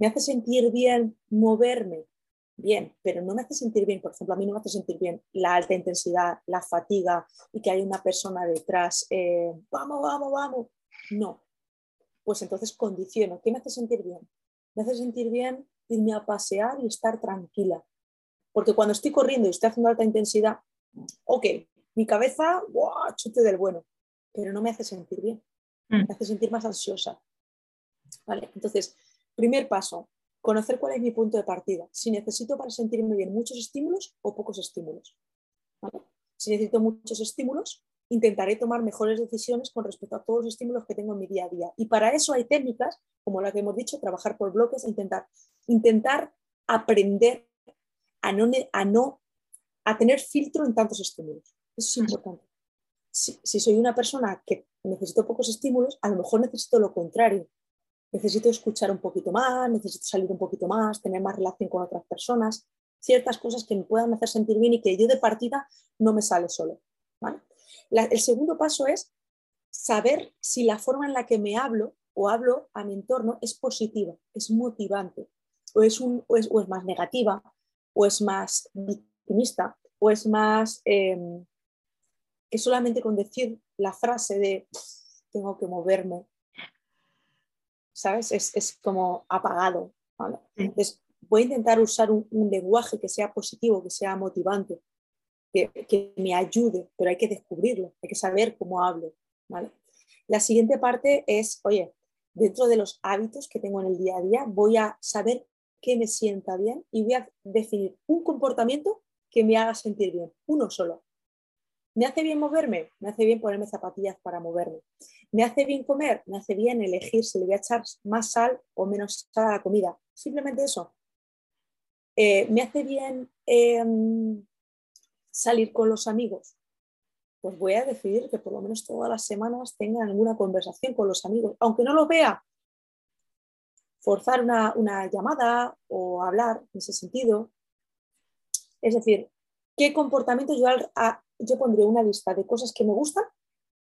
¿Me hace sentir bien moverme? Bien, pero no me hace sentir bien, por ejemplo, a mí no me hace sentir bien la alta intensidad, la fatiga y que hay una persona detrás, eh, vamos, vamos, vamos. No. Pues entonces condiciono. ¿Qué me hace sentir bien? Me hace sentir bien irme a pasear y estar tranquila. Porque cuando estoy corriendo y estoy haciendo alta intensidad, ok, mi cabeza, chute del bueno, pero no me hace sentir bien. Mm. Me hace sentir más ansiosa. ¿Vale? Entonces, Primer paso, conocer cuál es mi punto de partida. Si necesito para sentirme bien muchos estímulos o pocos estímulos. Si necesito muchos estímulos, intentaré tomar mejores decisiones con respecto a todos los estímulos que tengo en mi día a día. Y para eso hay técnicas, como la que hemos dicho, trabajar por bloques, intentar, intentar aprender a no, a no a tener filtro en tantos estímulos. Eso es importante. Si, si soy una persona que necesito pocos estímulos, a lo mejor necesito lo contrario necesito escuchar un poquito más, necesito salir un poquito más, tener más relación con otras personas, ciertas cosas que me puedan hacer sentir bien y que yo de partida no me sale solo. el segundo paso es saber si la forma en la que me hablo o hablo a mi entorno es positiva, es motivante, o es, un, o es, más negativa, o es más victimista, o es más em, que solamente con decir la frase de tengo que moverme, ¿sabes? Es, como apagado. Entonces, voy a intentar usar un, lenguaje que sea positivo, que sea motivante, que, me ayude, pero hay que descubrirlo, hay que saber cómo hablo. La siguiente parte es, oye, dentro de los hábitos que tengo en el día a día, voy a saber qué me sienta bien y voy a definir un comportamiento que me haga sentir bien, uno solo. ¿Me hace bien moverme? Me hace bien ponerme zapatillas para moverme. ¿Me hace bien comer? Me hace bien elegir si le voy a echar más sal o menos sal a la comida. Simplemente eso. Eh, ¿Me hace bien em, salir con los amigos? Pues voy a decidir que por lo menos todas las semanas tenga alguna conversación con los amigos, aunque no lo vea. Forzar una, llamada o hablar en ese sentido. Es decir, ¿qué comportamiento yo a, yo pondré una lista de cosas que me gustan,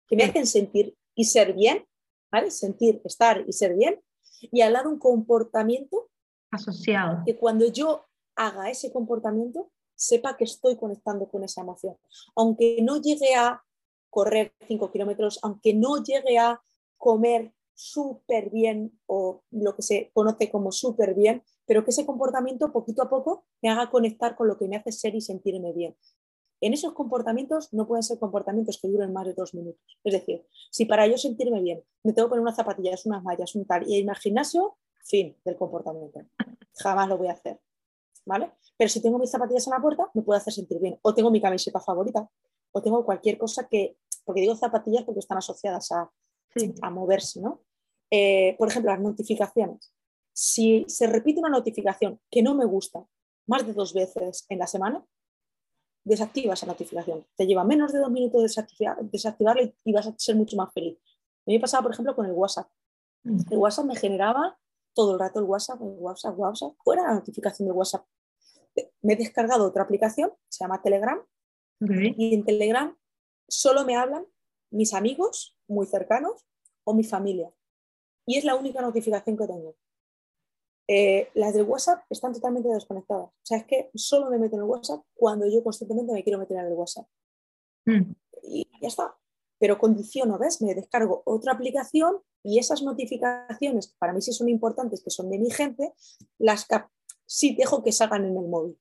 que me hacen sentir y ser bien, ¿vale? Sentir, estar y ser bien, y al lado un comportamiento asociado. Que cuando yo haga ese comportamiento, sepa que estoy conectando con esa emoción. Aunque no llegue a correr 5 kilómetros, aunque no llegue a comer súper bien o lo que se conoce como súper bien, pero que ese comportamiento poquito a poco me haga conectar con lo que me hace ser y sentirme bien. En esos comportamientos no pueden ser comportamientos que duren más de dos minutos. Es decir, si para yo sentirme bien me tengo que poner unas zapatillas, unas mallas, un tal, y irme al gimnasio, fin del comportamiento. Jamás lo voy a hacer. ¿Vale? Pero si tengo mis zapatillas en la puerta, me puede hacer sentir bien. O tengo mi camiseta favorita, o tengo cualquier cosa que, porque digo zapatillas porque están asociadas a, a moverse, ¿no? Eh, por ejemplo, las notificaciones. Si se repite una notificación que no me gusta más de dos veces en la semana, desactiva esa notificación. Te lleva menos de dos minutos desactivar, desactivarla y vas a ser mucho más feliz. A mí me pasaba, por ejemplo, con el WhatsApp. Mm. El WhatsApp me generaba todo el rato el WhatsApp, el WhatsApp, WhatsApp, fuera la notificación de WhatsApp. Me he descargado otra aplicación, se llama Telegram, y en Telegram solo me hablan mis amigos muy cercanos o mi familia. Y es la única notificación que tengo. Eh, las del WhatsApp están totalmente desconectadas. O sea, es que solo me meto en el WhatsApp cuando yo constantemente me quiero meter en el WhatsApp. Mm. Y ya está. Pero condiciono, ¿ves? Me descargo otra aplicación y esas notificaciones, que para mí sí son importantes, que son de mi gente, las sí dejo que salgan en el móvil.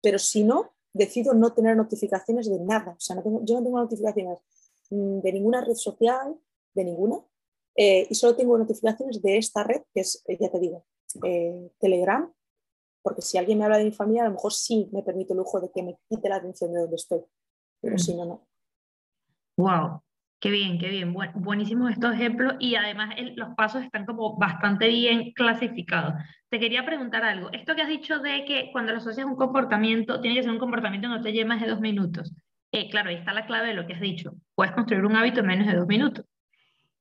Pero si no, decido no tener notificaciones de nada. O sea, yo no tengo notificaciones mm, de ninguna red social, de ninguna, eh, y solo tengo notificaciones de esta red, que es, eh, ya te digo, eh, Telegram, porque si alguien me habla de mi familia, a lo mejor sí me permite el lujo de que me quite la atención de donde estoy, pero mm. si no, no. Wow, qué bien, qué bien. buenísimos estos ejemplos y además los pasos están como bastante bien clasificados. Te quería preguntar algo. Esto que has dicho de que cuando lo asocias a un comportamiento, tiene que ser un comportamiento que no te lleve más de dos minutos. Eh, claro, ahí está la clave de lo que has dicho. Puedes construir un hábito en menos de dos minutos.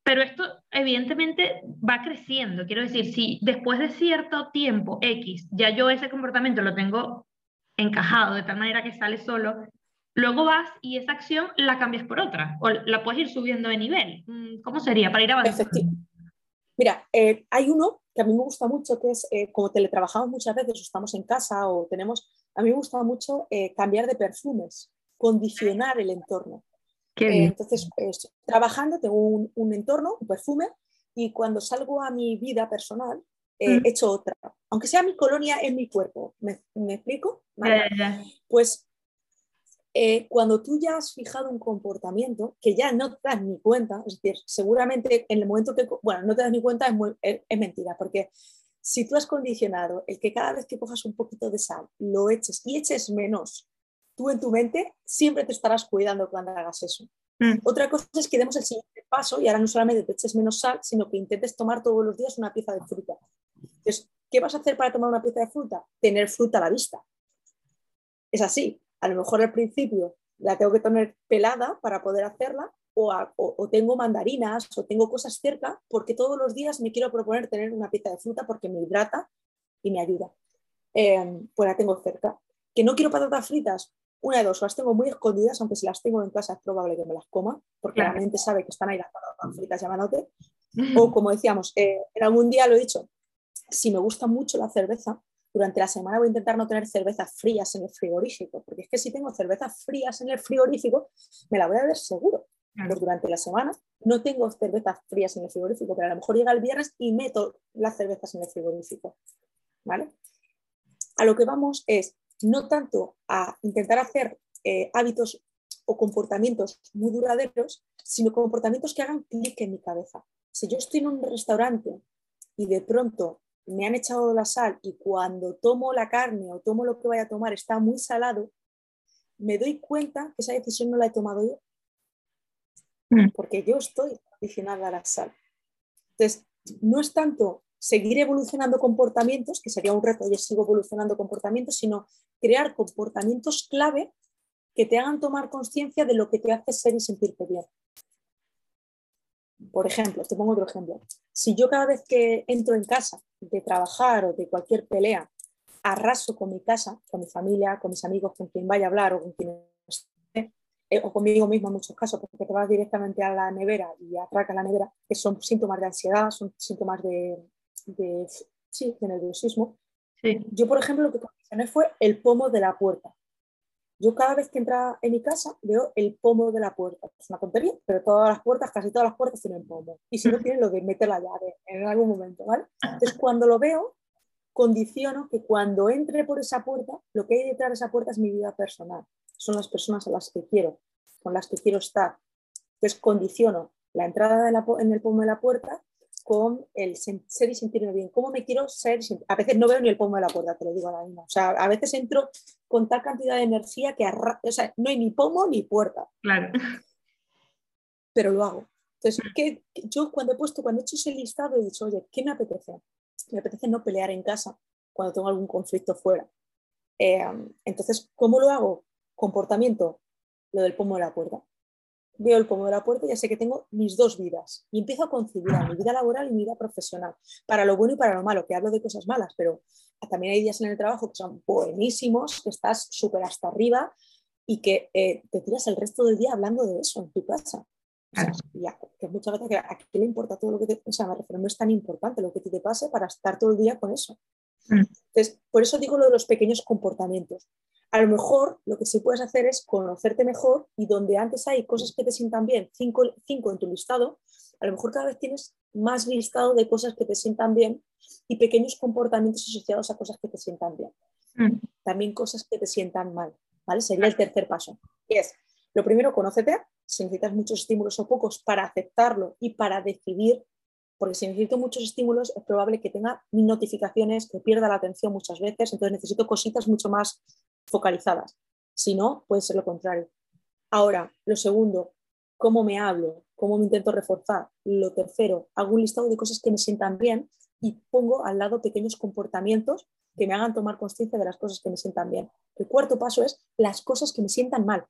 Pero esto evidentemente va creciendo. Quiero decir, si después de cierto tiempo X, ya yo ese comportamiento lo tengo encajado de tal manera que sale solo, luego vas y esa acción la cambias por otra o la puedes ir subiendo de nivel. Mm, ¿Cómo sería para ir avanzando? Mira, eh, hay uno que a mí me gusta mucho, que es eh, como teletrabajamos muchas veces estamos en casa o tenemos, a mí me gusta mucho eh, cambiar de perfumes, condicionar el entorno. Eh, entonces, estoy trabajando, tengo un, entorno, un perfume, y cuando salgo a mi vida personal, he mm. hecho otra. Aunque sea mi colonia en mi cuerpo, ¿me, explico? Pues eh, cuando tú ya has fijado un comportamiento que ya no te das ni cuenta, es decir, seguramente en el momento que, bueno, no te das ni cuenta es, es, mentira, porque si tú has condicionado el que cada vez que cojas un poquito de sal, lo eches y eches menos tú en tu mente siempre te estarás cuidando cuando hagas eso. Mm. Otra cosa es que demos el siguiente paso y ahora no solamente te eches menos sal, sino que intentes tomar todos los días una pieza de fruta. Entonces, ¿qué vas a hacer para tomar una pieza de fruta? Tener fruta a la vista. Es así. A lo mejor al principio la tengo que tener pelada para poder hacerla, o, tengo mandarinas, o tengo cosas cerca, porque todos los días me quiero proponer tener una pieza de fruta porque me hidrata y me ayuda. Eh, pues la tengo cerca. ¿Que no quiero patatas fritas? Una de dos, las tengo muy escondidas, aunque si las tengo en casa es probable que me las coma, porque la mente sabe que están ahí las patatas fritas llamándote. O como decíamos, eh, en algún día lo he dicho, si me gusta mucho la cerveza, durante la semana voy a intentar no tener cervezas frías en el frigorífico, porque es que si tengo cervezas frías en el frigorífico, me la voy a ver seguro. Pues durante la semana no tengo cervezas frías en el frigorífico, pero a lo mejor llega el viernes y meto las cervezas en el frigorífico. ¿Vale? A lo que vamos es, no tanto a intentar hacer eh, hábitos o comportamientos muy duraderos, sino comportamientos que hagan clic en mi cabeza. Si yo estoy en un restaurante y de pronto me han echado la sal y cuando tomo la carne o tomo lo que vaya a tomar está muy salado, me doy cuenta que esa decisión no la he tomado yo. Mm. Porque yo estoy adicionada a la sal. Entonces, no es tanto seguir evolucionando comportamientos, que sería un reto, yo sigo evolucionando comportamientos, sino crear comportamientos clave que te hagan tomar conciencia de lo que te hace ser y sentirte bien. Por ejemplo, te pongo otro ejemplo. Si yo cada vez que entro en casa de trabajar o de cualquier pelea, arraso con mi casa, con mi familia, con mis amigos, con quien vaya a hablar o con quien eh, o conmigo mismo en muchos casos, porque te vas directamente a la nevera y atracas la nevera, que son síntomas de ansiedad, son síntomas de, de, sí, de nerviosismo. Yo, por ejemplo, lo que condicioné fue el pomo de la puerta. Yo cada vez que entra en mi casa veo el pomo de la puerta. Es una tontería, pero todas las puertas, casi todas las puertas tienen pomo. Y si no tienen, lo de meter la llave en algún momento, ¿vale? Entonces, cuando lo veo, condiciono que cuando entre por esa puerta, lo que hay detrás de esa puerta es mi vida personal. son las personas a las que quiero, con las que quiero estar. Entonces condiciono la entrada en el pomo de la puerta con el ser y sentirme bien. ¿Cómo me quiero ser? A veces no veo ni el pomo de la puerta, te lo digo a la misma. O sea, a veces entro con tal cantidad de energía que o sea, no hay ni pomo ni puerta. Claro. Pero lo hago. Entonces, ¿qué, yo cuando he puesto, cuando he hecho ese listado, he dicho, oye, ¿qué me apetece? Me apetece no pelear en casa cuando tengo algún conflicto fuera. Eh, entonces, ¿cómo lo hago? Comportamiento, lo del pomo de la puerta veo el pomo de la puerta y ya sé que tengo mis dos vidas y empiezo a conciliar mi vida laboral y mi vida profesional, para lo bueno y para lo malo, que hablo de cosas malas, pero también hay días en el trabajo que son buenísimos, que estás súper hasta arriba y que eh, te tiras el resto del día hablando de eso en tu casa. que muchas veces a qué le importa todo lo que te, o sea, me refiero, no es tan importante lo que te pase para estar todo el día con eso. Mm. Entonces, por eso digo lo de los pequeños comportamientos. A lo mejor lo que sí puedes hacer es conocerte mejor y donde antes hay cosas que te sientan bien, cinco, cinco en tu listado, a lo mejor cada vez tienes más listado de cosas que te sientan bien y pequeños comportamientos asociados a cosas que te sientan bien. Mm. También cosas que te sientan mal, ¿vale? Sería el tercer paso. Y es, lo primero, conócete, si necesitas muchos estímulos o pocos para aceptarlo y para decidir, porque si necesito muchos estímulos es probable que tenga notificaciones, que pierda la atención muchas veces, entonces necesito cositas mucho más focalizadas. Si no, puede ser lo contrario. Ahora, lo segundo, cómo me hablo, cómo me intento reforzar. Lo tercero, hago un listado de cosas que me sientan bien y pongo al lado pequeños comportamientos que me hagan tomar conciencia de las cosas que me sientan bien. El cuarto paso es las cosas que me sientan mal.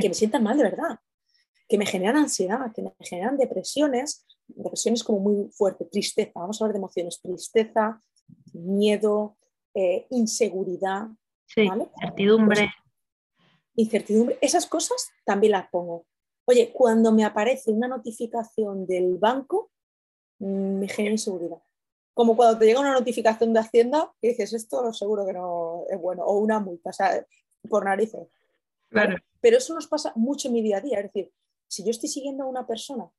Que me sientan mal de verdad. Que me generan ansiedad, que me generan depresiones, depresiones como muy fuerte, tristeza. Vamos a hablar de emociones, tristeza, miedo, eh, inseguridad, Sí, incertidumbre. Incertidumbre. Esas cosas también las pongo. Oye, cuando me aparece una notificación del banco, mm, me genera inseguridad. Como cuando te llega una notificación de Hacienda y dices, esto seguro que no es bueno, o una multa, o sea, por narices. Claro. Pero eso nos pasa mucho en mi día a día. Es decir, si yo estoy siguiendo a una persona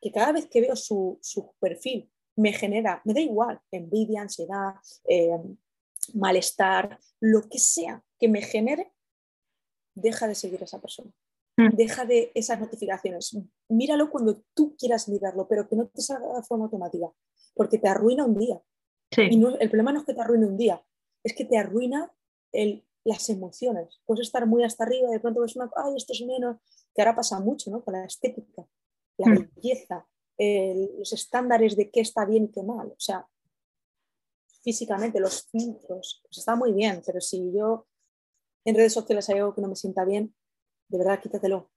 que cada vez que veo su, perfil me genera, me da igual, envidia, ansiedad, eh, malestar, lo que sea que me genere, deja de seguir a esa persona. Mm. Deja de esas notificaciones. Míralo cuando tú quieras mirarlo, pero que no te salga de forma automática, porque te arruina un día. Y el problema no es que te arruine un día, es que te arruina las emociones. Puedes estar muy hasta arriba, de pronto ves una, ay, esto es menos, que ahora pasa mucho, ¿no? Con la estética, la mm. belleza, los estándares de qué está bien y qué mal. O sea, físicamente, los filtros, pues está muy bien, pero si yo en redes sociales hay algo que no me sienta bien, de verdad quítatelo.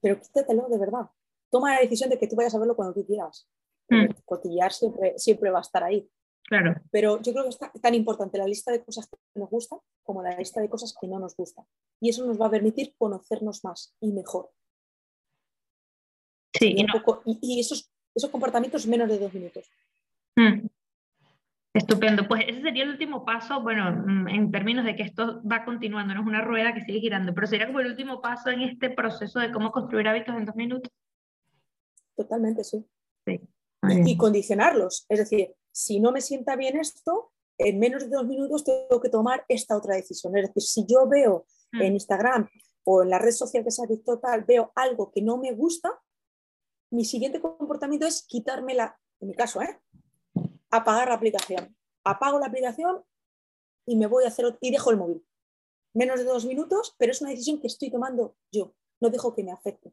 Pero quítatelo de verdad. Toma la decisión de que tú vayas a verlo cuando tú quieras. Mm. Cotillar siempre, siempre va a estar ahí. Claro. Pero yo creo que es tan importante la lista de cosas que nos gustan como la lista de cosas que no nos gustan. Y eso nos va a permitir conocernos más y mejor. Sí, y, esos, esos comportamientos menos de dos minutos. Mm. Estupendo, pues ese sería el último paso, bueno, mm, en términos de que esto va continuando, no es una rueda que sigue girando, pero sería como el último paso en este proceso de cómo construir hábitos en dos minutos. Totalmente, sí. sí. Y, condicionarlos, es decir, si no me sienta bien esto, en menos de dos minutos tengo que tomar esta otra decisión. Es decir, si yo veo mm. en Instagram o en la red social que sea total, veo algo que no me gusta, mi siguiente comportamiento es quitármela, en mi caso, ¿eh? apagar la aplicación. Apago la aplicación y me voy a hacer y dejo el móvil. Menos de dos minutos, pero es una decisión que estoy tomando yo. No dejo que me afecte.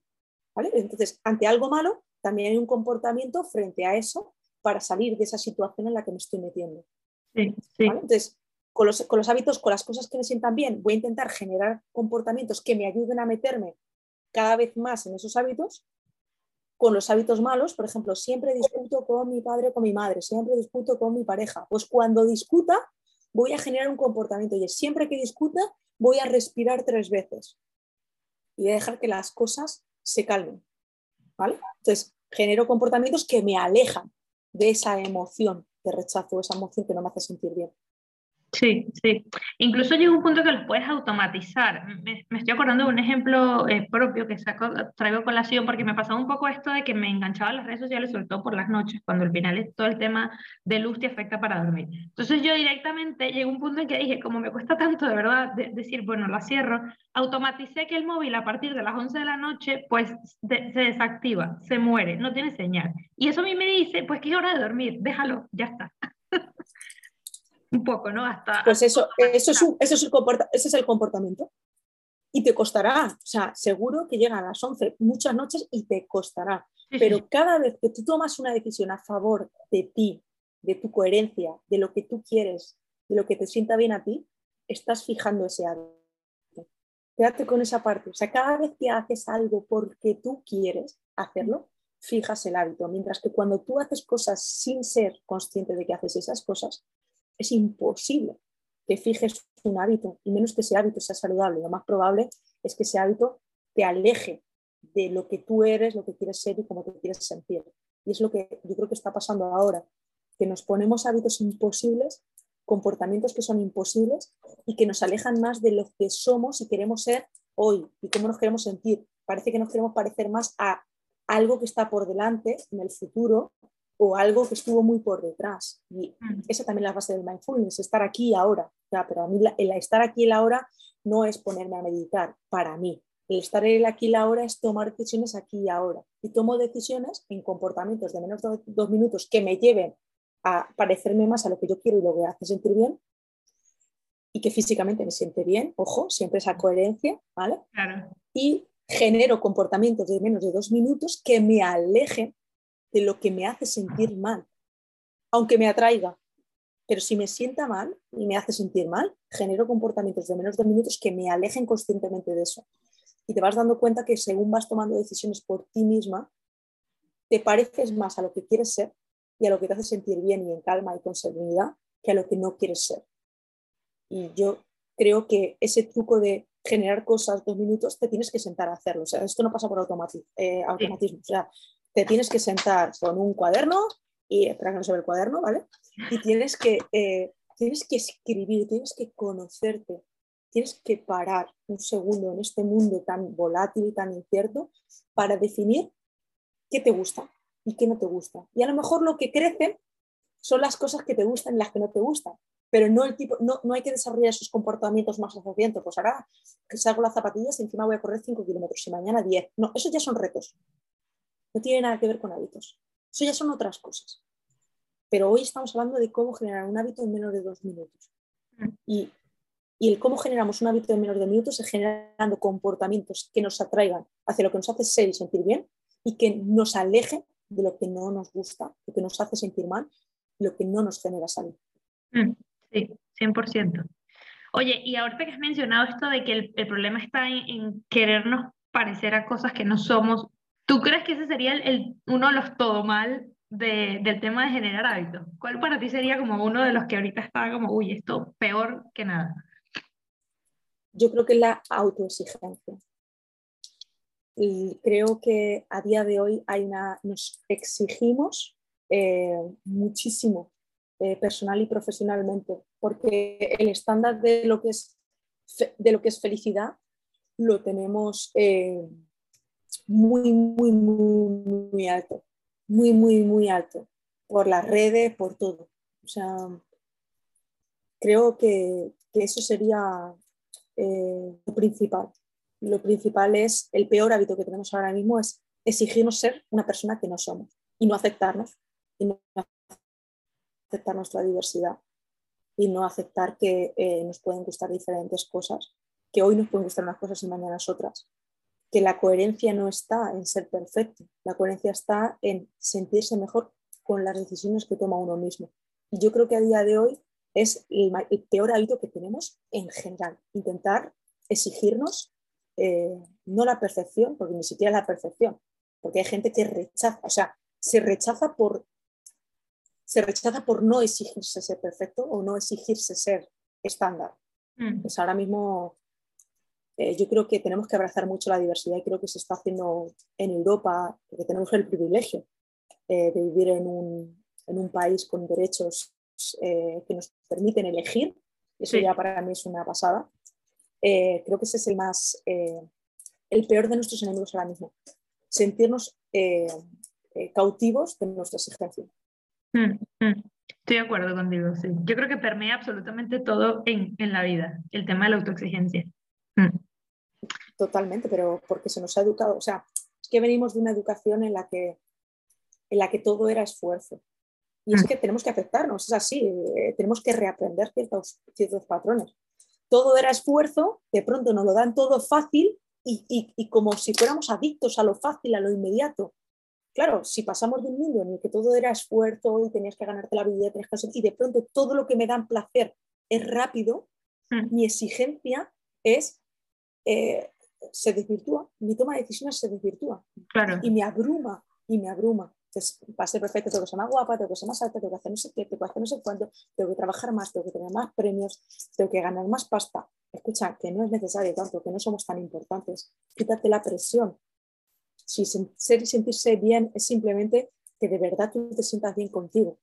¿vale? Entonces, ante algo malo, también hay un comportamiento frente a eso para salir de esa situación en la que me estoy metiendo. Entonces, con los, con los hábitos, con las cosas que me sientan bien, voy a intentar generar comportamientos que me ayuden a meterme cada vez más en esos hábitos con los hábitos malos, por ejemplo, siempre discuto con mi padre con mi madre, siempre discuto con mi pareja. Pues cuando discuta, voy a generar un comportamiento y siempre que discuta, voy a respirar tres veces y a dejar que las cosas se calmen. ¿vale? Entonces, genero comportamientos que me alejan de esa emoción de rechazo, esa emoción que no me hace sentir bien. Sí, sí. Incluso llega un punto que los puedes automatizar. Me, estoy acordando de un ejemplo eh, propio que saco, traigo colación porque me pasaba un poco esto de que me enganchaba en las redes sociales, sobre todo por las noches, cuando al final es todo el tema de luz te afecta para dormir. Entonces yo directamente llegué a un punto en que dije, como me cuesta tanto de verdad decir, bueno, la cierro, automaticé que el móvil a partir de las 11 de la noche pues se desactiva, se muere, no tiene señal. Y eso a mí me dice, pues que es hora de dormir, déjalo, ya está. un poco, ¿no? Hasta, pues eso, eso, es, eso es el ese es el comportamiento. Y te costará, o sea, seguro que llega a las 11 muchas noches y te costará. Pero cada vez que tú tomas una decisión a favor de ti, de tu coherencia, de lo que tú quieres, de lo que te sienta bien a ti, estás fijando ese hábito. Quédate con esa parte. O sea, cada vez que haces algo porque tú quieres hacerlo, fijas el hábito. Mientras que cuando tú haces cosas sin ser consciente de que haces esas cosas, es imposible que fijes un hábito, y menos que ese hábito sea saludable. Lo más probable es que ese hábito te aleje de lo que tú eres, lo que quieres ser y cómo te quieres sentir. Y es lo que yo creo que está pasando ahora, que nos ponemos hábitos imposibles, comportamientos que son imposibles y que nos alejan más de lo que somos y queremos ser hoy y cómo nos queremos sentir. Parece que nos queremos parecer más a algo que está por delante en el futuro o algo que estuvo muy por detrás. Y mm. esa también es la base del mindfulness, estar aquí y ahora. pero a mí el estar aquí y ahora no es ponerme a meditar para mí. El estar el aquí y ahora es tomar decisiones aquí y ahora. Y tomo decisiones en comportamientos de menos de dos minutos que me lleven a parecerme más a lo que yo quiero y lo que hace sentir bien y que físicamente me siente bien, ojo, siempre esa coherencia, ¿vale? Y genero comportamientos de menos de dos minutos que me alejen de lo que me hace sentir mal, aunque me atraiga. Pero si me sienta mal y me hace sentir mal, genero comportamientos de menos de minutos que me alejen conscientemente de eso. Y te vas dando cuenta que según vas tomando decisiones por ti misma, te pareces más a lo que quieres ser y a lo que te hace sentir bien y en calma y con serenidad que a lo que no quieres ser. Y yo creo que ese truco de generar cosas dos minutos te tienes que sentar a hacerlo. O sea, esto no pasa por eh, automatismo. O sea, te tienes que sentar con un cuaderno y espera que no se ve el cuaderno, ¿vale? Y tienes que, eh, tienes que escribir, tienes que conocerte, tienes que parar un segundo en este mundo tan volátil y tan incierto para definir qué te gusta y qué no te gusta. Y a lo mejor lo que crece son las cosas que te gustan y las que no te gustan, pero no, el tipo, no, no hay que desarrollar esos comportamientos más asociados. Pues ahora que salgo las zapatillas y encima voy a correr 5 kilómetros y mañana 10. No, esos ya son retos no tiene nada que ver con hábitos. Eso ya son otras cosas. Pero hoy estamos hablando de cómo generar un hábito en menos de dos minutos. Mm. Y, y el cómo generamos un hábito en menos de dos minutos es generando comportamientos que nos atraigan hacia lo que nos hace ser y sentir bien y que nos aleje de lo que no nos gusta, lo que nos hace sentir mal, lo que no nos genera salud. Mm, sí, 100%. Oye, y ahorita que has mencionado esto de que el, problema está en, en, querernos parecer a cosas que no somos, ¿Tú crees que ese sería el, uno de los todo mal del tema de generar hábitos? ¿Cuál para ti sería como uno de los que ahorita está como, uy, esto peor que nada? Yo creo que es la autoexigencia. Y creo que a día de hoy hay una, nos exigimos eh, muchísimo eh, personal y profesionalmente, porque el estándar de lo que es, de lo que es felicidad lo tenemos eh, muy, muy, muy, muy alto, muy, muy, muy alto, por las redes, por todo. O sea, creo que, eso sería eh, lo principal. Lo principal es, el peor hábito que tenemos ahora mismo es exigirnos ser una persona que no somos y no aceptarnos, y no aceptar nuestra diversidad y no aceptar que eh, nos pueden gustar diferentes cosas, que hoy nos pueden gustar unas cosas y mañana otras que la coherencia no está en ser perfecto, la coherencia está en sentirse mejor con las decisiones que toma uno mismo. Y yo creo que a día de hoy es el, peor hábito que tenemos en general, intentar exigirnos eh, no la perfección, porque ni siquiera la perfección, porque hay gente que rechaza, o sea, se rechaza por, se rechaza por no exigirse ser perfecto o no exigirse ser estándar. Mm. Pues ahora mismo eh, yo creo que tenemos que abrazar mucho la diversidad y creo que se está haciendo en Europa, porque tenemos el privilegio eh, de vivir en un, en un, país con derechos eh, que nos permiten elegir eso ya para mí es una pasada. Eh, creo que ese es el más, eh, el peor de nuestros enemigos ahora mismo, sentirnos eh, cautivos de nuestra exigencia. Mm, mm. Estoy de acuerdo contigo, sí. Yo creo que permea absolutamente todo en, en la vida, el tema de la autoexigencia. Totalmente, pero porque se nos ha educado, o sea, es que venimos de una educación en la que, en la que todo era esfuerzo. Y es que tenemos que aceptarnos, es así, tenemos que reaprender ciertos, ciertos patrones todo era esfuerzo, de pronto nos lo dan todo fácil y, como si fuéramos adictos a lo fácil, a lo inmediato. Claro, si pasamos de un mundo en el que todo era esfuerzo y tenías que ganarte la vida, y de pronto todo lo que me da placer es rápido, mm. mi exigencia es, eh, se desvirtúa, mi toma de decisiones se desvirtúa y me abruma, y me abruma. Entonces, para ser perfecto tengo que ser más guapa, tengo que ser más alta, tengo que hacer no sé qué, tengo que hacer no sé cuánto, tengo que trabajar más, tengo que tener más premios, tengo que ganar más pasta. Escucha, que no es necesario tanto, que no somos tan importantes. Quítate la presión. Si ser y sentirse bien es simplemente que de verdad tú te sientas bien contigo.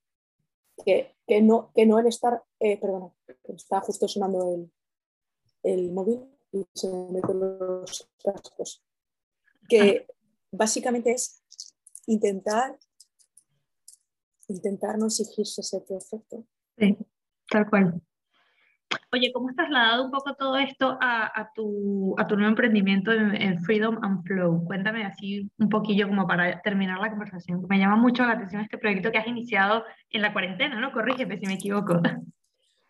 Que, que no, que no el estar, eh, perdona, está justo sonando el, el móvil y se me meten los cascos. Que básicamente es intentar, intentar no exigirse ser perfecto. Sí, tal cual. Oye, ¿cómo has trasladado un poco todo esto a, tu, a tu nuevo emprendimiento en, Freedom and Flow? Cuéntame así un poquillo como para terminar la conversación. Me llama mucho la atención este proyecto que has iniciado en la cuarentena, ¿no? Corrígeme si me equivoco.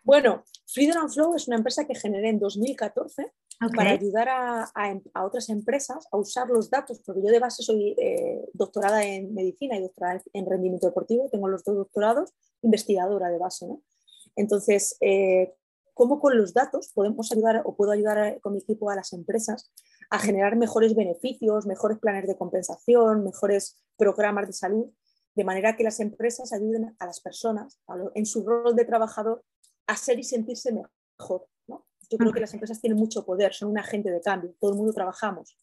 Bueno, Freedom and Flow es una empresa que generé en 2014 para ayudar a, a, otras empresas a usar los datos, porque yo de base soy eh, doctorada en medicina y doctorada en rendimiento deportivo, tengo los dos doctorados, investigadora de base. ¿no? Entonces, eh, ¿cómo con los datos podemos ayudar o puedo ayudar con mi equipo a las empresas a generar mejores beneficios, mejores planes de compensación, mejores programas de salud, de manera que las empresas ayuden a las personas en su rol de trabajador a ser y sentirse mejor. Yo creo que las empresas tienen mucho poder, son un agente de cambio, todo el mundo trabajamos,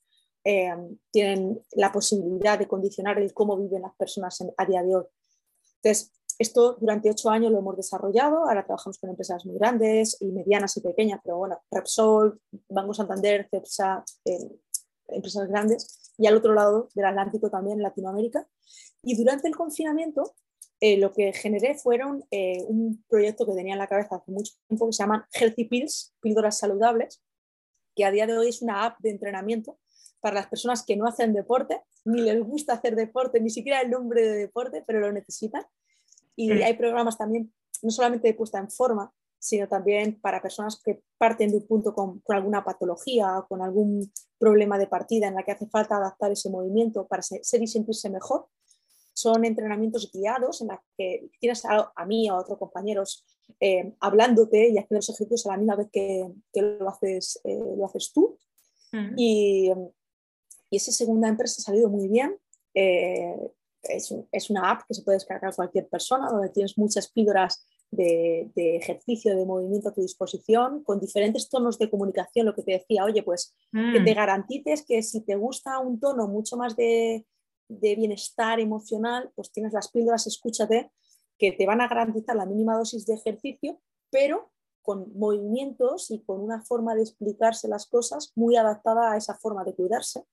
eh, tienen la posibilidad de condicionar el cómo viven las personas a día de hoy. Entonces, esto durante ocho años lo hemos desarrollado, ahora trabajamos con empresas muy grandes y medianas y pequeñas, pero bueno, Repsol, Banco Santander, CEPSA, eh, empresas grandes, y al otro lado del Atlántico también, en Latinoamérica. Y durante el confinamiento, eh, lo que generé fueron eh, un proyecto que tenía en la cabeza hace mucho tiempo que se llaman Healthy Pills, píldoras saludables, que a día de hoy es una app de entrenamiento para las personas que no hacen deporte, ni les gusta hacer deporte, ni siquiera el nombre de deporte, pero lo necesitan. Y hay programas también, no solamente de puesta en forma, sino también para personas que parten de un punto con, con, alguna patología o con algún problema de partida en la que hace falta adaptar ese movimiento para ser y sentirse mejor son entrenamientos guiados en los que tienes a, mí o a otros compañeros eh, hablándote y haciendo los ejercicios a la misma vez que, lo, haces, eh, lo haces tú. Mm. Y, y, esa segunda empresa ha salido muy bien. Eh, es, es, una app que se puede descargar cualquier persona, donde tienes muchas píldoras de, de, ejercicio, de movimiento a tu disposición, con diferentes tonos de comunicación, lo que te decía, oye, pues que te mm. garantices que si te gusta un tono mucho más de, de bienestar emocional, pues tienes las píldoras, escúchate, que te van a garantizar la mínima dosis de ejercicio, pero con movimientos y con una forma de explicarse las cosas muy adaptada a esa forma de cuidarse.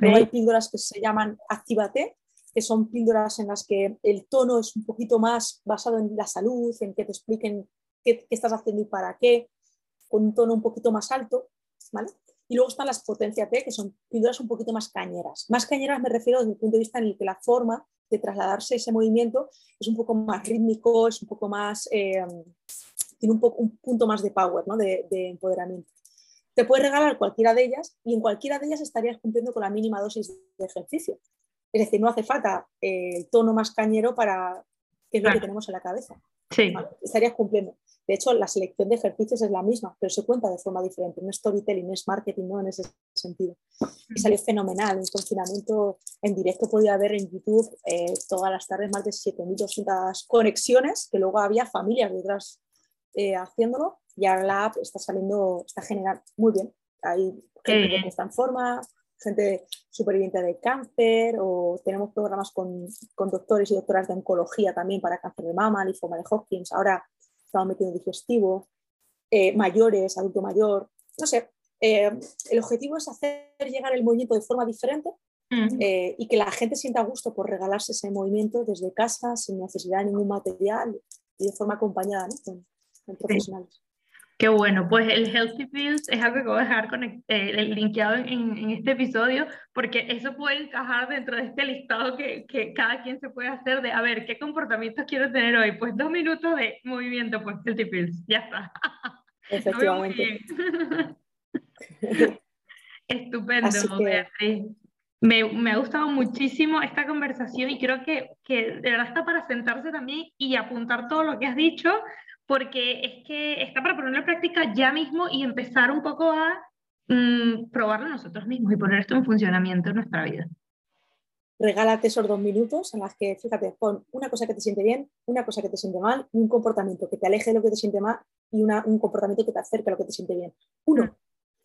hay píldoras que se llaman Actívate, que son píldoras en las que el tono es un poquito más basado en la salud, en que te expliquen qué, qué estás haciendo y para qué, con un tono un poquito más alto. ¿vale? Y luego están las potencia T, que son píldoras un poquito más cañeras. Más cañeras me refiero desde el punto de vista en el que la forma de trasladarse ese movimiento es un poco más rítmico, es un poco más, eh, tiene un, poco, un punto más de power, ¿no? de, empoderamiento. Te puedes regalar cualquiera de ellas y en cualquiera de ellas estarías cumpliendo con la mínima dosis de ejercicio. Es decir, no hace falta eh, el tono más cañero para que es lo que tenemos en la cabeza. Sí. Estarías cumpliendo. De hecho, la selección de ejercicios es la misma, pero se cuenta de forma diferente. No es storytelling, no es marketing, no en ese sentido. Y salió fenomenal. En confinamiento en directo podía ver en YouTube eh, todas las tardes más de 7.200 conexiones, que luego había familias detrás eh, haciéndolo. Y ahora la app está saliendo, está generando muy bien. Hay gente que está en forma, gente superviviente de cáncer, o tenemos programas con, con, doctores y doctoras de oncología también para cáncer de mama, linfoma de Hopkins. Ahora metiendo digestivo. eh, mayores, adulto mayor, no sé. Eh, el objetivo es hacer llegar el movimiento de forma diferente mm. y que la gente sienta gusto por regalarse ese movimiento desde casa, sin necesidad de ningún material y de forma acompañada con, profesionales. Qué bueno, pues el Healthy Pills es algo que voy a dejar eh, linkeado en, en, este episodio, porque eso puede encajar dentro de este listado que, que, cada quien se puede hacer de, a ver, ¿qué comportamientos quiero tener hoy? Pues dos minutos de movimiento, pues Healthy Pills, ya está. Efectivamente. Estupendo, Beatriz. Me, me, ha gustado muchísimo esta conversación y creo que, que de verdad está para sentarse también y apuntar todo lo que has dicho porque es que está para ponerlo en práctica ya mismo y empezar un poco a mm, probarlo nosotros mismos y poner esto en funcionamiento en nuestra vida. Regálate esos dos minutos en las que, fíjate, pon una cosa que te siente bien, una cosa que te siente mal y un comportamiento que te aleje de lo que te siente mal y una, un comportamiento que te acerque a lo que te siente bien. Uno, mm.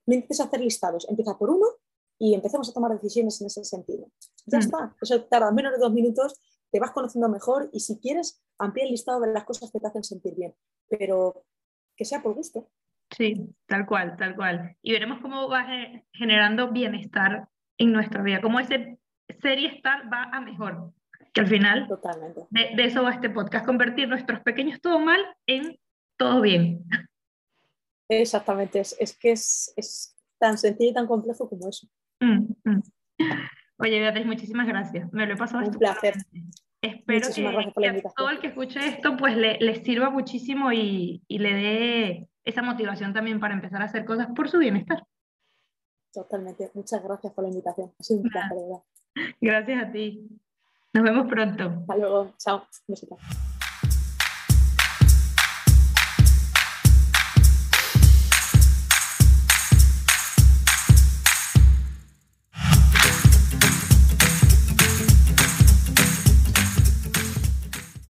no empieces a hacer listados, empieza por uno y empecemos a tomar decisiones en ese sentido. Ya mm. está, eso tarda menos de dos minutos te vas conociendo mejor y si quieres, amplía el listado de las cosas que te hacen sentir bien, pero que sea por gusto. Sí, tal cual, tal cual. Y veremos cómo va generando bienestar en nuestra vida, cómo ese ser y estar va a mejor. Que al final Totalmente. De, eso va este podcast, convertir nuestros pequeños todo mal en todo bien. Exactamente, es, es que es, es, tan sencillo y tan complejo como eso. Mm, mm. Oye, Beatriz, muchísimas gracias. Me lo he pasado. Un placer. Espero que, a todo el que escuche esto pues le, le sirva muchísimo y, y, le dé esa motivación también para empezar a hacer cosas por su bienestar. Totalmente. Muchas gracias por la invitación. Ha sido un placer, verdad. Gracias a ti. Nos vemos pronto. Hasta luego. Chao. Besitos.